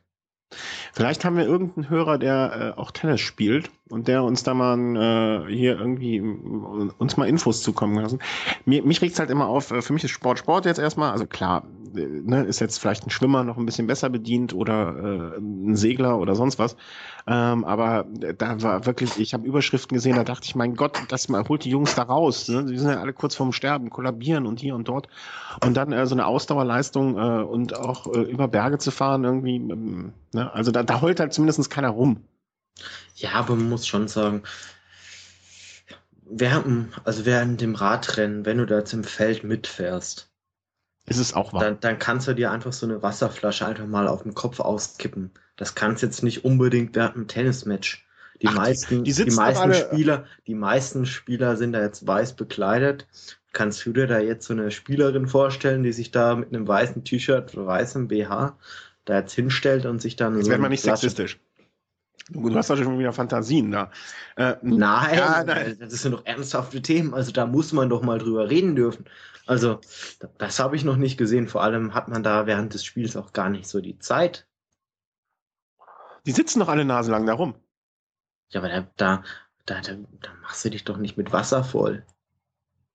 Speaker 1: Vielleicht haben wir irgendeinen Hörer, der äh, auch Tennis spielt und der uns da mal äh, hier irgendwie uns mal Infos zukommen lassen. Mir, mich regt's halt immer auf, äh, für mich ist Sport Sport jetzt erstmal, also klar, äh, ne, ist jetzt vielleicht ein Schwimmer noch ein bisschen besser bedient oder äh, ein Segler oder sonst was. Ähm, aber da war wirklich, ich habe Überschriften gesehen, da dachte ich, mein Gott, das mal holt die Jungs da raus. Ne? Die sind ja alle kurz vorm Sterben, kollabieren und hier und dort. Und dann äh, so eine Ausdauerleistung äh, und auch äh, über Berge zu fahren, irgendwie, ähm, ne? also da, da heult halt zumindest keiner rum.
Speaker 2: Ja, aber man muss schon sagen, während, also während dem Radrennen, wenn du da jetzt im Feld mitfährst,
Speaker 1: ist es auch wahr.
Speaker 2: Dann, dann kannst du dir einfach so eine Wasserflasche einfach mal auf den Kopf auskippen. Das kannst jetzt nicht unbedingt während einem Tennismatch. Die Ach, meisten, die, die, die meisten Spieler, die meisten Spieler sind da jetzt weiß bekleidet. Kannst du dir da jetzt so eine Spielerin vorstellen, die sich da mit einem weißen T-Shirt, weißem BH da jetzt hinstellt und sich dann.
Speaker 1: Jetzt so werden wir nicht sexistisch. Du, du hast doch schon wieder Fantasien da.
Speaker 2: Äh, nein, ja, nein, das sind doch ernsthafte Themen. Also da muss man doch mal drüber reden dürfen. Also das habe ich noch nicht gesehen. Vor allem hat man da während des Spiels auch gar nicht so die Zeit.
Speaker 1: Die sitzen doch alle naselang da rum.
Speaker 2: Ja, aber da, da, da, da, machst du dich doch nicht mit Wasser voll.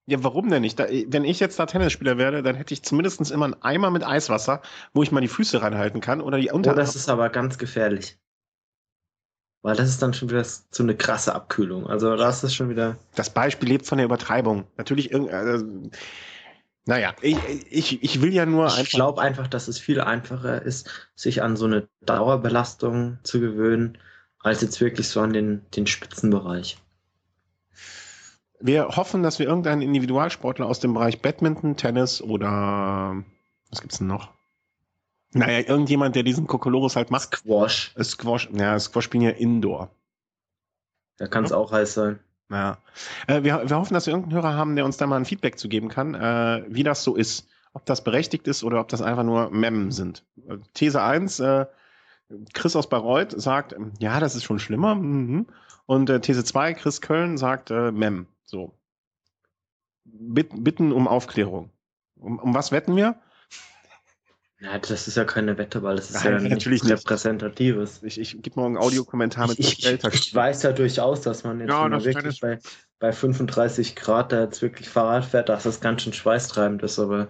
Speaker 1: Ja, warum denn nicht? Da, wenn ich jetzt da Tennisspieler wäre, dann hätte ich zumindest immer einen Eimer mit Eiswasser, wo ich mal die Füße reinhalten kann oder die
Speaker 2: Unterarme. Oh, das ist aber ganz gefährlich. Weil das ist dann schon wieder so eine krasse Abkühlung. Also da ist das schon wieder.
Speaker 1: Das Beispiel lebt von der Übertreibung. Natürlich irgendwie. Also, naja, ich, ich, ich will ja nur
Speaker 2: einfach. Ich glaube einfach, dass es viel einfacher ist, sich an so eine Dauerbelastung zu gewöhnen, als jetzt wirklich so an den, den Spitzenbereich.
Speaker 1: Wir hoffen, dass wir irgendeinen Individualsportler aus dem Bereich Badminton, Tennis oder was gibt's denn noch? Naja, irgendjemand, der diesen Kokolores halt macht.
Speaker 2: Squash.
Speaker 1: Äh, Squash, ja, Squash spielen ja Indoor.
Speaker 2: Da kann es ja. auch heiß sein.
Speaker 1: Ja. Äh, wir, wir hoffen, dass wir irgendeinen Hörer haben, der uns da mal ein Feedback zu geben kann, äh, wie das so ist. Ob das berechtigt ist oder ob das einfach nur Mem sind. These 1, äh, Chris aus Bayreuth sagt, ähm, ja, das ist schon schlimmer. Mhm. Und These 2, Chris Köln sagt Mem. So. Bitt, bitten um Aufklärung. Um, um was wetten wir?
Speaker 2: Ja, das ist ja keine Wette, weil das ist Nein, ja natürlich nicht. Repräsentatives.
Speaker 1: Ich, ich gebe morgen einen Audiokommentar mit
Speaker 2: ich, ich, ich weiß ja durchaus, dass man jetzt ja, wirklich bei, bei 35 Grad da jetzt wirklich Fahrrad fährt, dass das ganz schön schweißtreibend ist, aber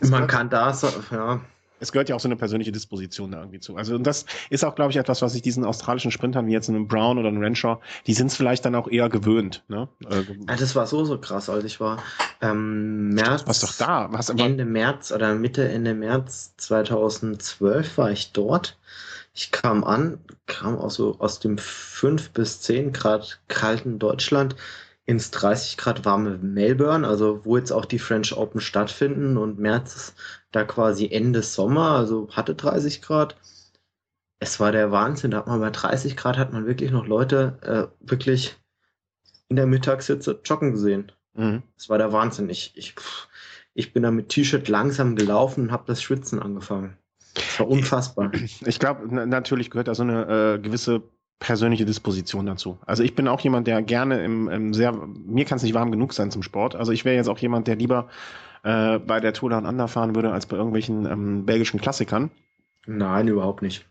Speaker 2: man kann da so, ja,
Speaker 1: es gehört ja auch so eine persönliche Disposition da irgendwie zu. Also und das ist auch, glaube ich, etwas, was ich diesen australischen Sprintern wie jetzt einem Brown oder einem Renshaw, die sind es vielleicht dann auch eher gewöhnt. Ne?
Speaker 2: Äh, ja, das war so so krass, als ich war ähm, März.
Speaker 1: Was doch da? Was
Speaker 2: Ende März oder Mitte Ende März 2012 war ich dort. Ich kam an, kam auch so aus dem 5 bis 10 Grad kalten Deutschland ins 30 Grad warme Melbourne, also wo jetzt auch die French Open stattfinden und März ist da quasi Ende Sommer, also hatte 30 Grad. Es war der Wahnsinn, da hat man bei 30 Grad hat man wirklich noch Leute äh, wirklich in der Mittagshitze joggen gesehen. Mhm. Das war der Wahnsinn. Ich, ich, ich bin da mit T-Shirt langsam gelaufen und habe das Schwitzen angefangen. Das war unfassbar. <clears throat>
Speaker 1: Ich glaube, natürlich gehört da so eine äh, gewisse persönliche Disposition dazu. Also ich bin auch jemand, der gerne im, im sehr, mir kann es nicht warm genug sein zum Sport. Also ich wäre jetzt auch jemand, der lieber äh, bei der Tour Down Under fahren würde, als bei irgendwelchen ähm, belgischen Klassikern.
Speaker 2: Nein, überhaupt nicht.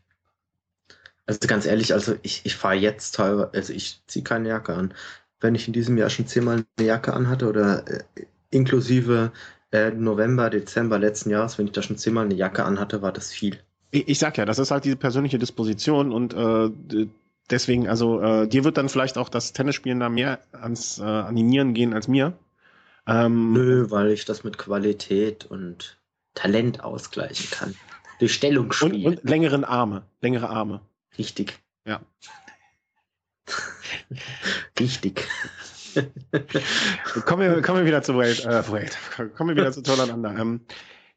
Speaker 2: Also ganz ehrlich, also ich, ich fahre jetzt teilweise, also ich ziehe keine Jacke an. Wenn ich in diesem Jahr schon zehnmal eine Jacke anhatte oder äh, inklusive äh, November, Dezember letzten Jahres, wenn ich da schon zehnmal eine Jacke anhatte, war das viel.
Speaker 1: Ich, ich sag ja, das ist halt diese persönliche Disposition und äh, deswegen, also äh, dir wird dann vielleicht auch das Tennisspielen da mehr ans äh, Animieren gehen als mir.
Speaker 2: Ähm, Nö, weil ich das mit Qualität und Talent ausgleichen kann. Durch Stellungsspiel.
Speaker 1: Und, und längeren Arme. Längere Arme.
Speaker 2: Richtig.
Speaker 1: Ja. <laughs>
Speaker 2: Richtig.
Speaker 1: kommen, wir, kommen wir wieder zu Welt, äh, Welt. Kommen wir wieder zu Tollanander. Ähm,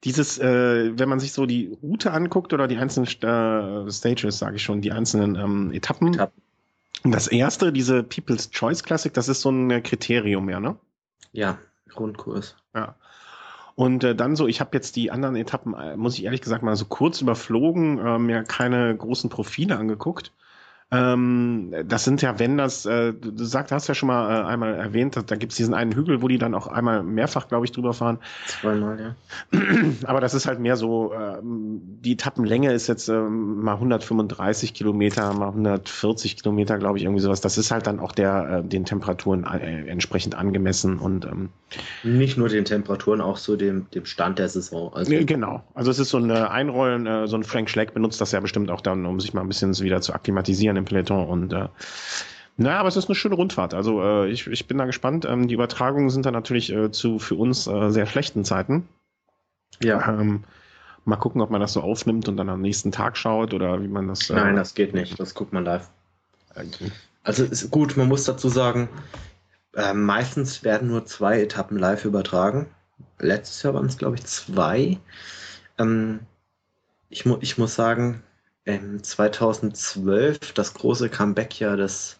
Speaker 1: dieses, äh, wenn man sich so die Route anguckt oder die einzelnen äh, Stages, sage ich schon, die einzelnen ähm, Etappen. Etappen. Das erste, diese People's Choice Classic, das ist so ein Kriterium, ja, ne?
Speaker 2: Ja, Grundkurs.
Speaker 1: Ja. Und äh, dann so, ich habe jetzt die anderen Etappen, äh, muss ich ehrlich gesagt mal so kurz überflogen, äh, mir keine großen Profile angeguckt. Ähm, das sind ja, wenn das, äh, du sagst, hast ja schon mal äh, einmal erwähnt, da gibt es diesen einen Hügel, wo die dann auch einmal mehrfach, glaube ich, drüber fahren.
Speaker 2: Zweimal, ja. <clears throat>
Speaker 1: Aber das ist halt mehr so, äh, die Etappenlänge ist jetzt äh, mal 135 Kilometer, mal 140 Kilometer, glaube ich, irgendwie sowas. Das ist halt dann auch der, äh, den Temperaturen äh, entsprechend angemessen und ähm,
Speaker 2: nicht nur den Temperaturen, auch so dem, dem Stand der Saison.
Speaker 1: Also genau. Also es ist so ein Einrollen, äh, so ein Frank Schleck benutzt das ja bestimmt auch dann, um sich mal ein bisschen wieder zu akklimatisieren im Peloton und äh, naja, aber es ist eine schöne Rundfahrt. Also äh, ich, ich bin da gespannt. Ähm, die Übertragungen sind dann natürlich äh, zu für uns äh, sehr schlechten Zeiten. Ja. Ähm, mal gucken, ob man das so aufnimmt und dann am nächsten Tag schaut oder wie man das.
Speaker 2: Äh, Nein, das geht nicht. Das guckt man live. Okay. Also ist gut, man muss dazu sagen, äh, meistens werden nur zwei Etappen live übertragen. Letztes Jahr waren es, glaube ich, zwei. Ähm, ich, mu ich muss sagen, 2012 das große Comeback ja des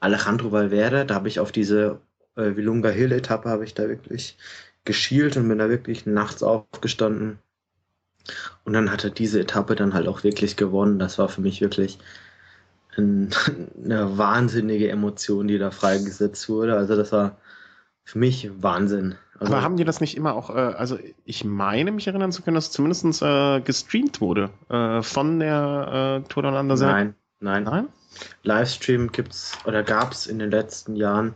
Speaker 2: Alejandro Valverde, da habe ich auf diese äh, Vilunga Hill Etappe habe ich da wirklich geschielt und bin da wirklich nachts aufgestanden. Und dann hat er diese Etappe dann halt auch wirklich gewonnen. Das war für mich wirklich ein, <laughs> eine wahnsinnige Emotion, die da freigesetzt wurde. Also das war für mich Wahnsinn.
Speaker 1: Also, Aber haben die das nicht immer auch, äh, also ich meine mich erinnern zu können, dass zumindest äh, gestreamt wurde äh, von der äh, Tour d'Ananda
Speaker 2: selbst? Nein, nein. Nein? Livestream gibt's oder gab's in den letzten Jahren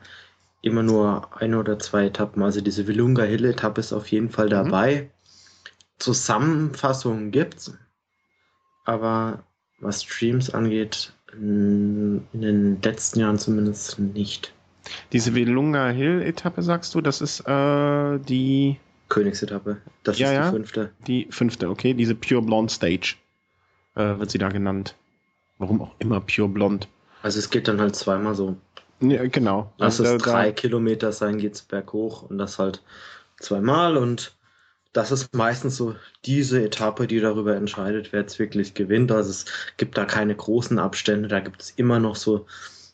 Speaker 2: immer nur eine oder zwei Etappen. Also diese Vilunga Hill Etappe ist auf jeden Fall mhm. dabei. Mhm. Zusammenfassungen gibt's, aber was Streams angeht, in den letzten Jahren zumindest nicht.
Speaker 1: Diese Velunga Hill Etappe, sagst du, das ist äh, die
Speaker 2: Königsetappe.
Speaker 1: Das ja, ist die ja, fünfte. Die fünfte, okay. Diese Pure Blonde Stage äh, wird sie da genannt. Warum auch immer Pure Blonde.
Speaker 2: Also es geht dann halt zweimal so.
Speaker 1: Ja, genau.
Speaker 2: Lass es drei da, Kilometer sein, geht's berghoch und das halt zweimal und das ist meistens so diese Etappe, die darüber entscheidet, wer jetzt wirklich gewinnt. Also es gibt da keine großen Abstände, da gibt es immer noch so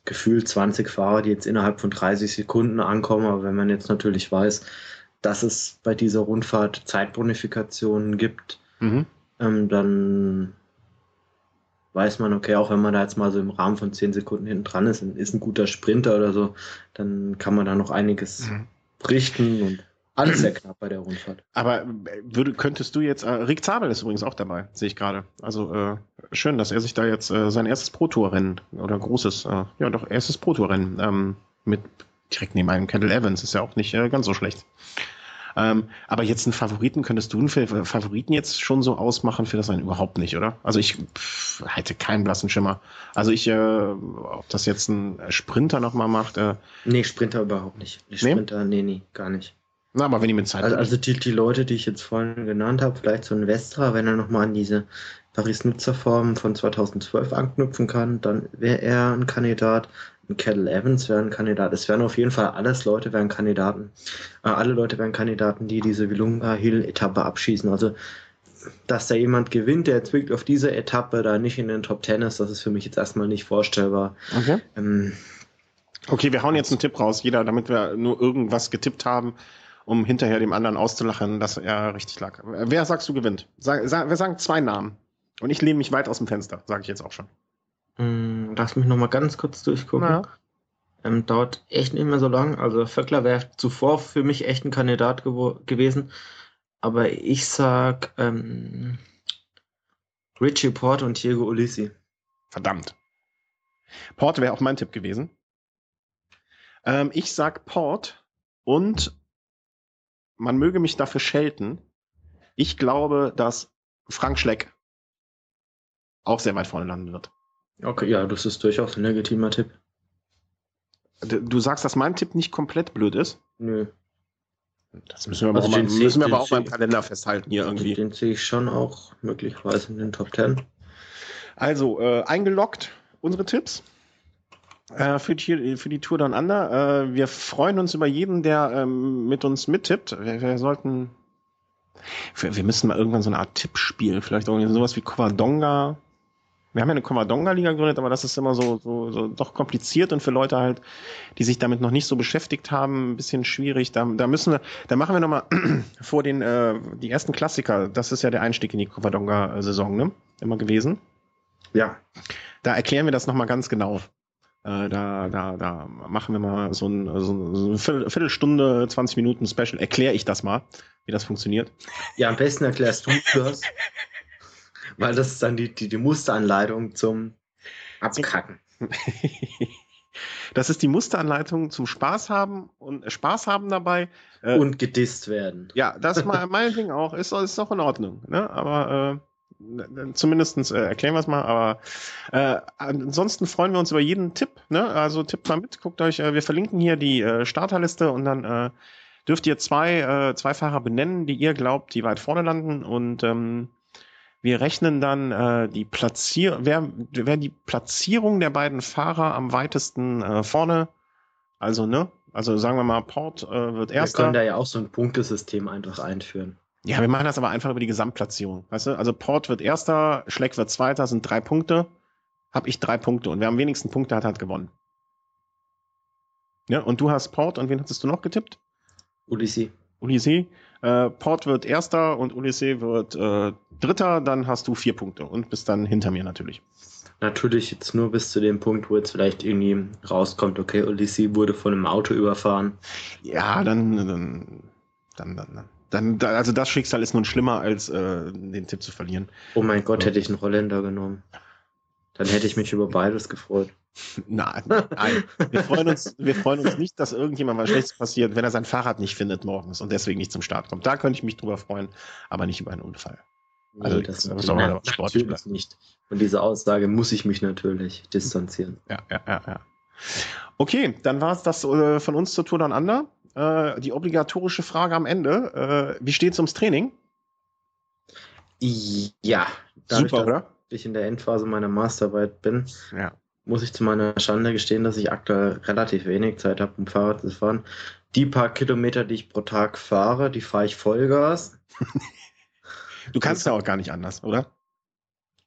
Speaker 2: gefühlt 20 Fahrer, die jetzt innerhalb von 30 Sekunden ankommen. Aber wenn man jetzt natürlich weiß, dass es bei dieser Rundfahrt Zeitbonifikationen gibt, mhm. ähm, dann weiß man, okay, auch wenn man da jetzt mal so im Rahmen von 10 Sekunden hinten dran ist, ist ein guter Sprinter oder so, dann kann man da noch einiges mhm. richten und alles sehr knapp bei der Rundfahrt.
Speaker 1: Aber äh, würde, könntest du jetzt, äh, Rick Zabel ist übrigens auch dabei, sehe ich gerade. Also äh, schön, dass er sich da jetzt äh, sein erstes Pro-Tour-Rennen oder großes, äh, ja doch, erstes Pro-Tour-Rennen ähm, mit direkt neben einem Kendall Evans, ist ja auch nicht äh, ganz so schlecht. Ähm, aber jetzt einen Favoriten, könntest du einen Favoriten jetzt schon so ausmachen für das einen? Überhaupt nicht, oder? Also ich pff, hätte keinen blassen Schimmer. Also ich, äh, ob das jetzt ein Sprinter nochmal macht. Äh,
Speaker 2: nee, Sprinter überhaupt nicht. Die Sprinter, nee, nee, nee gar nicht.
Speaker 1: Na, aber wenn die mit Zeit
Speaker 2: Also, also die, die Leute, die ich jetzt vorhin genannt habe, vielleicht so ein Vestra, wenn er nochmal an diese Paris-Nutzer-Form von 2012 anknüpfen kann, dann wäre er ein Kandidat. Ein Kettle Evans wäre ein Kandidat. Es wären auf jeden Fall alles Leute wären Kandidaten. Äh, alle Leute wären Kandidaten, die diese Vilunga Hill-Etappe abschießen. Also, dass da jemand gewinnt, der jetzt wirklich auf dieser Etappe da nicht in den Top Ten ist, das ist für mich jetzt erstmal nicht vorstellbar.
Speaker 1: Okay. Ähm, okay, wir hauen jetzt einen Tipp raus, jeder, damit wir nur irgendwas getippt haben um hinterher dem anderen auszulachen, dass er richtig lag. Wer sagst du gewinnt? Sag, sag, wir sagen zwei Namen. Und ich lehne mich weit aus dem Fenster, sage ich jetzt auch schon.
Speaker 2: Mm, lass mich nochmal ganz kurz durchgucken. Ja. Ähm, dauert echt nicht mehr so lang. Also Vöckler wäre zuvor für mich echt ein Kandidat gewesen. Aber ich sag ähm, Richie Port und Diego Ulisi.
Speaker 1: Verdammt. Port wäre auch mein Tipp gewesen. Ähm, ich sag Port und man möge mich dafür schelten. Ich glaube, dass Frank Schleck auch sehr weit vorne landen wird.
Speaker 2: Okay, ja, das ist durchaus ein legitimer Tipp.
Speaker 1: Du sagst, dass mein Tipp nicht komplett blöd ist?
Speaker 2: Nö.
Speaker 1: Das müssen wir aber, also auch, mal, müssen wir aber auch beim Kalender festhalten hier irgendwie.
Speaker 2: Den sehe ich schon auch möglicherweise in den Top Ten.
Speaker 1: Also, äh, eingeloggt unsere Tipps äh, für, die, für die Tour Down Under. Äh, wir freuen uns über jeden, der ähm, mit uns mittippt. Wir, wir sollten. Wir, wir, müssen mal irgendwann so eine Art Tippspiel, vielleicht irgendwie sowas wie Covadonga. Wir haben ja eine Covadonga-Liga gegründet, aber das ist immer so, so, so doch kompliziert und für Leute halt, die sich damit noch nicht so beschäftigt haben, ein bisschen schwierig. Da, da müssen wir, da machen wir nochmal <clears throat> vor den äh, die ersten Klassiker. Das ist ja der Einstieg in die Covadonga-Saison, ne? Immer gewesen.
Speaker 2: Ja.
Speaker 1: Da erklären wir das nochmal ganz genau. Äh, da, da, da machen wir mal so, ein, so eine Viertelstunde, 20 Minuten Special. Erkläre ich das mal, wie das funktioniert.
Speaker 2: Ja, am besten erklärst du das. weil das ist dann die, die, die Musteranleitung zum Abkacken. <laughs>
Speaker 1: Das ist die Musteranleitung zum Spaß haben und äh, Spaß haben dabei.
Speaker 2: Äh, und gedisst werden.
Speaker 1: Ja, das ist mein Ding auch. Ist, ist doch in Ordnung. Ne? Aber äh, zumindest äh, erklären wir es mal, aber äh, ansonsten freuen wir uns über jeden Tipp. Ne? Also tippt mal mit, guckt euch, äh, wir verlinken hier die äh, Starterliste und dann äh, dürft ihr zwei, äh, zwei Fahrer benennen, die ihr glaubt, die weit vorne landen und ähm, wir rechnen dann äh, die Platzierung, wer, wer die Platzierung der beiden Fahrer am weitesten äh, vorne, also ne, also sagen wir mal, Port äh, wird erster.
Speaker 2: Wir können da ja auch so ein Punktesystem einfach einführen.
Speaker 1: Ja, wir machen das aber einfach über die Gesamtplatzierung. Weißt du? Also Port wird erster, Schleck wird zweiter, sind drei Punkte. Hab ich drei Punkte und wer am wenigsten Punkte hat, hat gewonnen. Ja, und du hast Port und wen hattest du noch getippt?
Speaker 2: Ulysses.
Speaker 1: Ulysses. Äh, Port wird erster und Ulysses wird äh, dritter, dann hast du vier Punkte und bist dann hinter mir natürlich.
Speaker 2: Natürlich jetzt nur bis zu dem Punkt, wo jetzt vielleicht irgendwie rauskommt, okay, Ulysses wurde von einem Auto überfahren.
Speaker 1: Ja, dann, dann, dann, dann, dann, also das Schicksal ist nun schlimmer, als äh, den Tipp zu verlieren.
Speaker 2: Oh mein Gott, hätte ich einen Holländer genommen. Dann hätte ich mich über beides gefreut. <laughs>
Speaker 1: Nein, nein. Wir freuen, uns, wir freuen uns nicht, dass irgendjemand was Schlechtes passiert, wenn er sein Fahrrad nicht findet morgens und deswegen nicht zum Start kommt. Da könnte ich mich drüber freuen, aber nicht über einen Unfall.
Speaker 2: Nee, also, das, das ist auch nein, sportlich natürlich nicht. Und diese Aussage muss ich mich natürlich distanzieren.
Speaker 1: Ja, ja, ja, ja. Okay, dann war es das äh, von uns zur Tour Down Under äh, die obligatorische Frage am Ende. Äh, wie steht's ums Training?
Speaker 2: Ja,
Speaker 1: dadurch, super, oder?
Speaker 2: ich in der Endphase meiner Masterarbeit bin,
Speaker 1: ja.
Speaker 2: muss ich zu meiner Schande gestehen, dass ich aktuell relativ wenig Zeit habe, um Fahrrad zu fahren. Die paar Kilometer, die ich pro Tag fahre, die fahre ich Vollgas. <laughs>
Speaker 1: du kannst ja auch gar nicht anders, oder?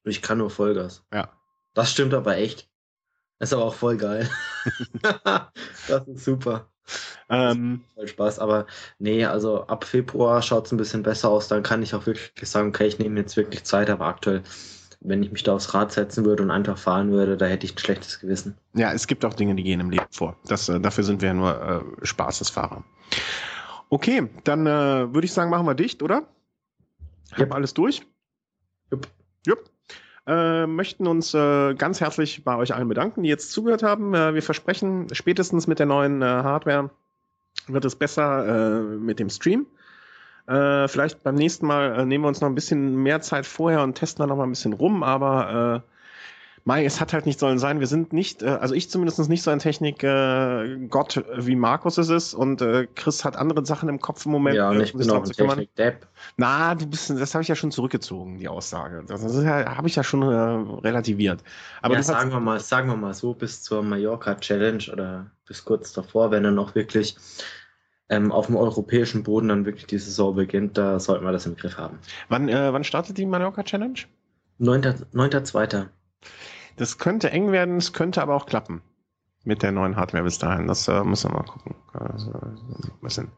Speaker 2: Ich kann nur Vollgas.
Speaker 1: Ja.
Speaker 2: Das stimmt aber echt. Ist aber auch voll geil. <laughs> das ist super. <laughs>
Speaker 1: Ähm,
Speaker 2: voll Spaß, aber nee, also ab Februar schaut es ein bisschen besser aus. Dann kann ich auch wirklich sagen, okay, ich nehme jetzt wirklich Zeit, aber aktuell, wenn ich mich da aufs Rad setzen würde und einfach fahren würde, da hätte ich ein schlechtes Gewissen.
Speaker 1: Ja, es gibt auch Dinge, die gehen im Leben vor. Das, äh, dafür sind wir ja nur äh, Spaßesfahrer. Okay, dann äh, würde ich sagen, machen wir dicht, oder? Ich yep. habe alles durch.
Speaker 2: Jupp.
Speaker 1: Jupp. Äh, möchten uns äh, ganz herzlich bei euch allen bedanken, die jetzt zugehört haben. Äh, wir versprechen, spätestens mit der neuen äh, Hardware wird es besser äh, mit dem Stream. Äh, vielleicht beim nächsten Mal nehmen wir uns noch ein bisschen mehr Zeit vorher und testen dann noch mal ein bisschen rum, aber Mai, es hat halt nicht sollen sein. Wir sind nicht, äh, also ich zumindest nicht so ein Technik-Gott, äh, wie Markus es ist. Und äh, Chris hat andere Sachen im Kopf im Moment.
Speaker 2: Ja, und ich bin auch ein Technik-Depp.
Speaker 1: Na, du bist, das habe ich ja schon zurückgezogen, die Aussage. Das, das ja, habe ich ja schon äh, relativiert. Aber
Speaker 2: ja, sagen wir mal, sagen wir mal so, bis zur Mallorca-Challenge oder bis kurz davor, wenn er noch wirklich ähm, auf dem europäischen Boden dann wirklich die Saison beginnt, da sollten wir das im Griff haben.
Speaker 1: Wann, äh, wann startet die Mallorca-Challenge?
Speaker 2: 9.2. 9.
Speaker 1: Das könnte eng werden, es könnte aber auch klappen. Mit der neuen Hardware bis dahin. Das äh, müssen wir mal gucken. Also, bisschen.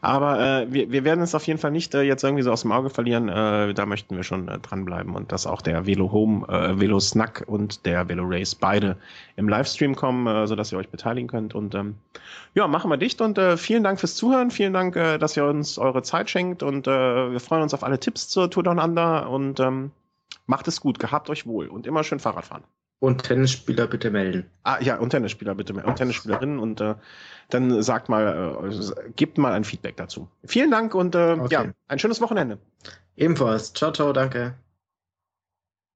Speaker 1: Aber äh, wir, wir werden es auf jeden Fall nicht äh, jetzt irgendwie so aus dem Auge verlieren. Äh, da möchten wir schon äh, dranbleiben und dass auch der Velo Home, äh, Velo Snack und der Velo Race beide im Livestream kommen, äh, sodass ihr euch beteiligen könnt. Und ähm, ja, machen wir dicht und äh, vielen Dank fürs Zuhören. Vielen Dank, äh, dass ihr uns eure Zeit schenkt und äh, wir freuen uns auf alle Tipps zur Tour Down Under und ähm, macht es gut, gehabt euch wohl und immer schön Fahrrad fahren.
Speaker 2: Und Tennisspieler bitte melden.
Speaker 1: Ah ja, und Tennisspieler bitte melden. Und Tennisspielerinnen und äh, dann sagt mal, äh, gebt mal ein Feedback dazu. Vielen Dank und äh, okay. ja, ein schönes Wochenende.
Speaker 2: Ebenfalls. Ciao, ciao, danke.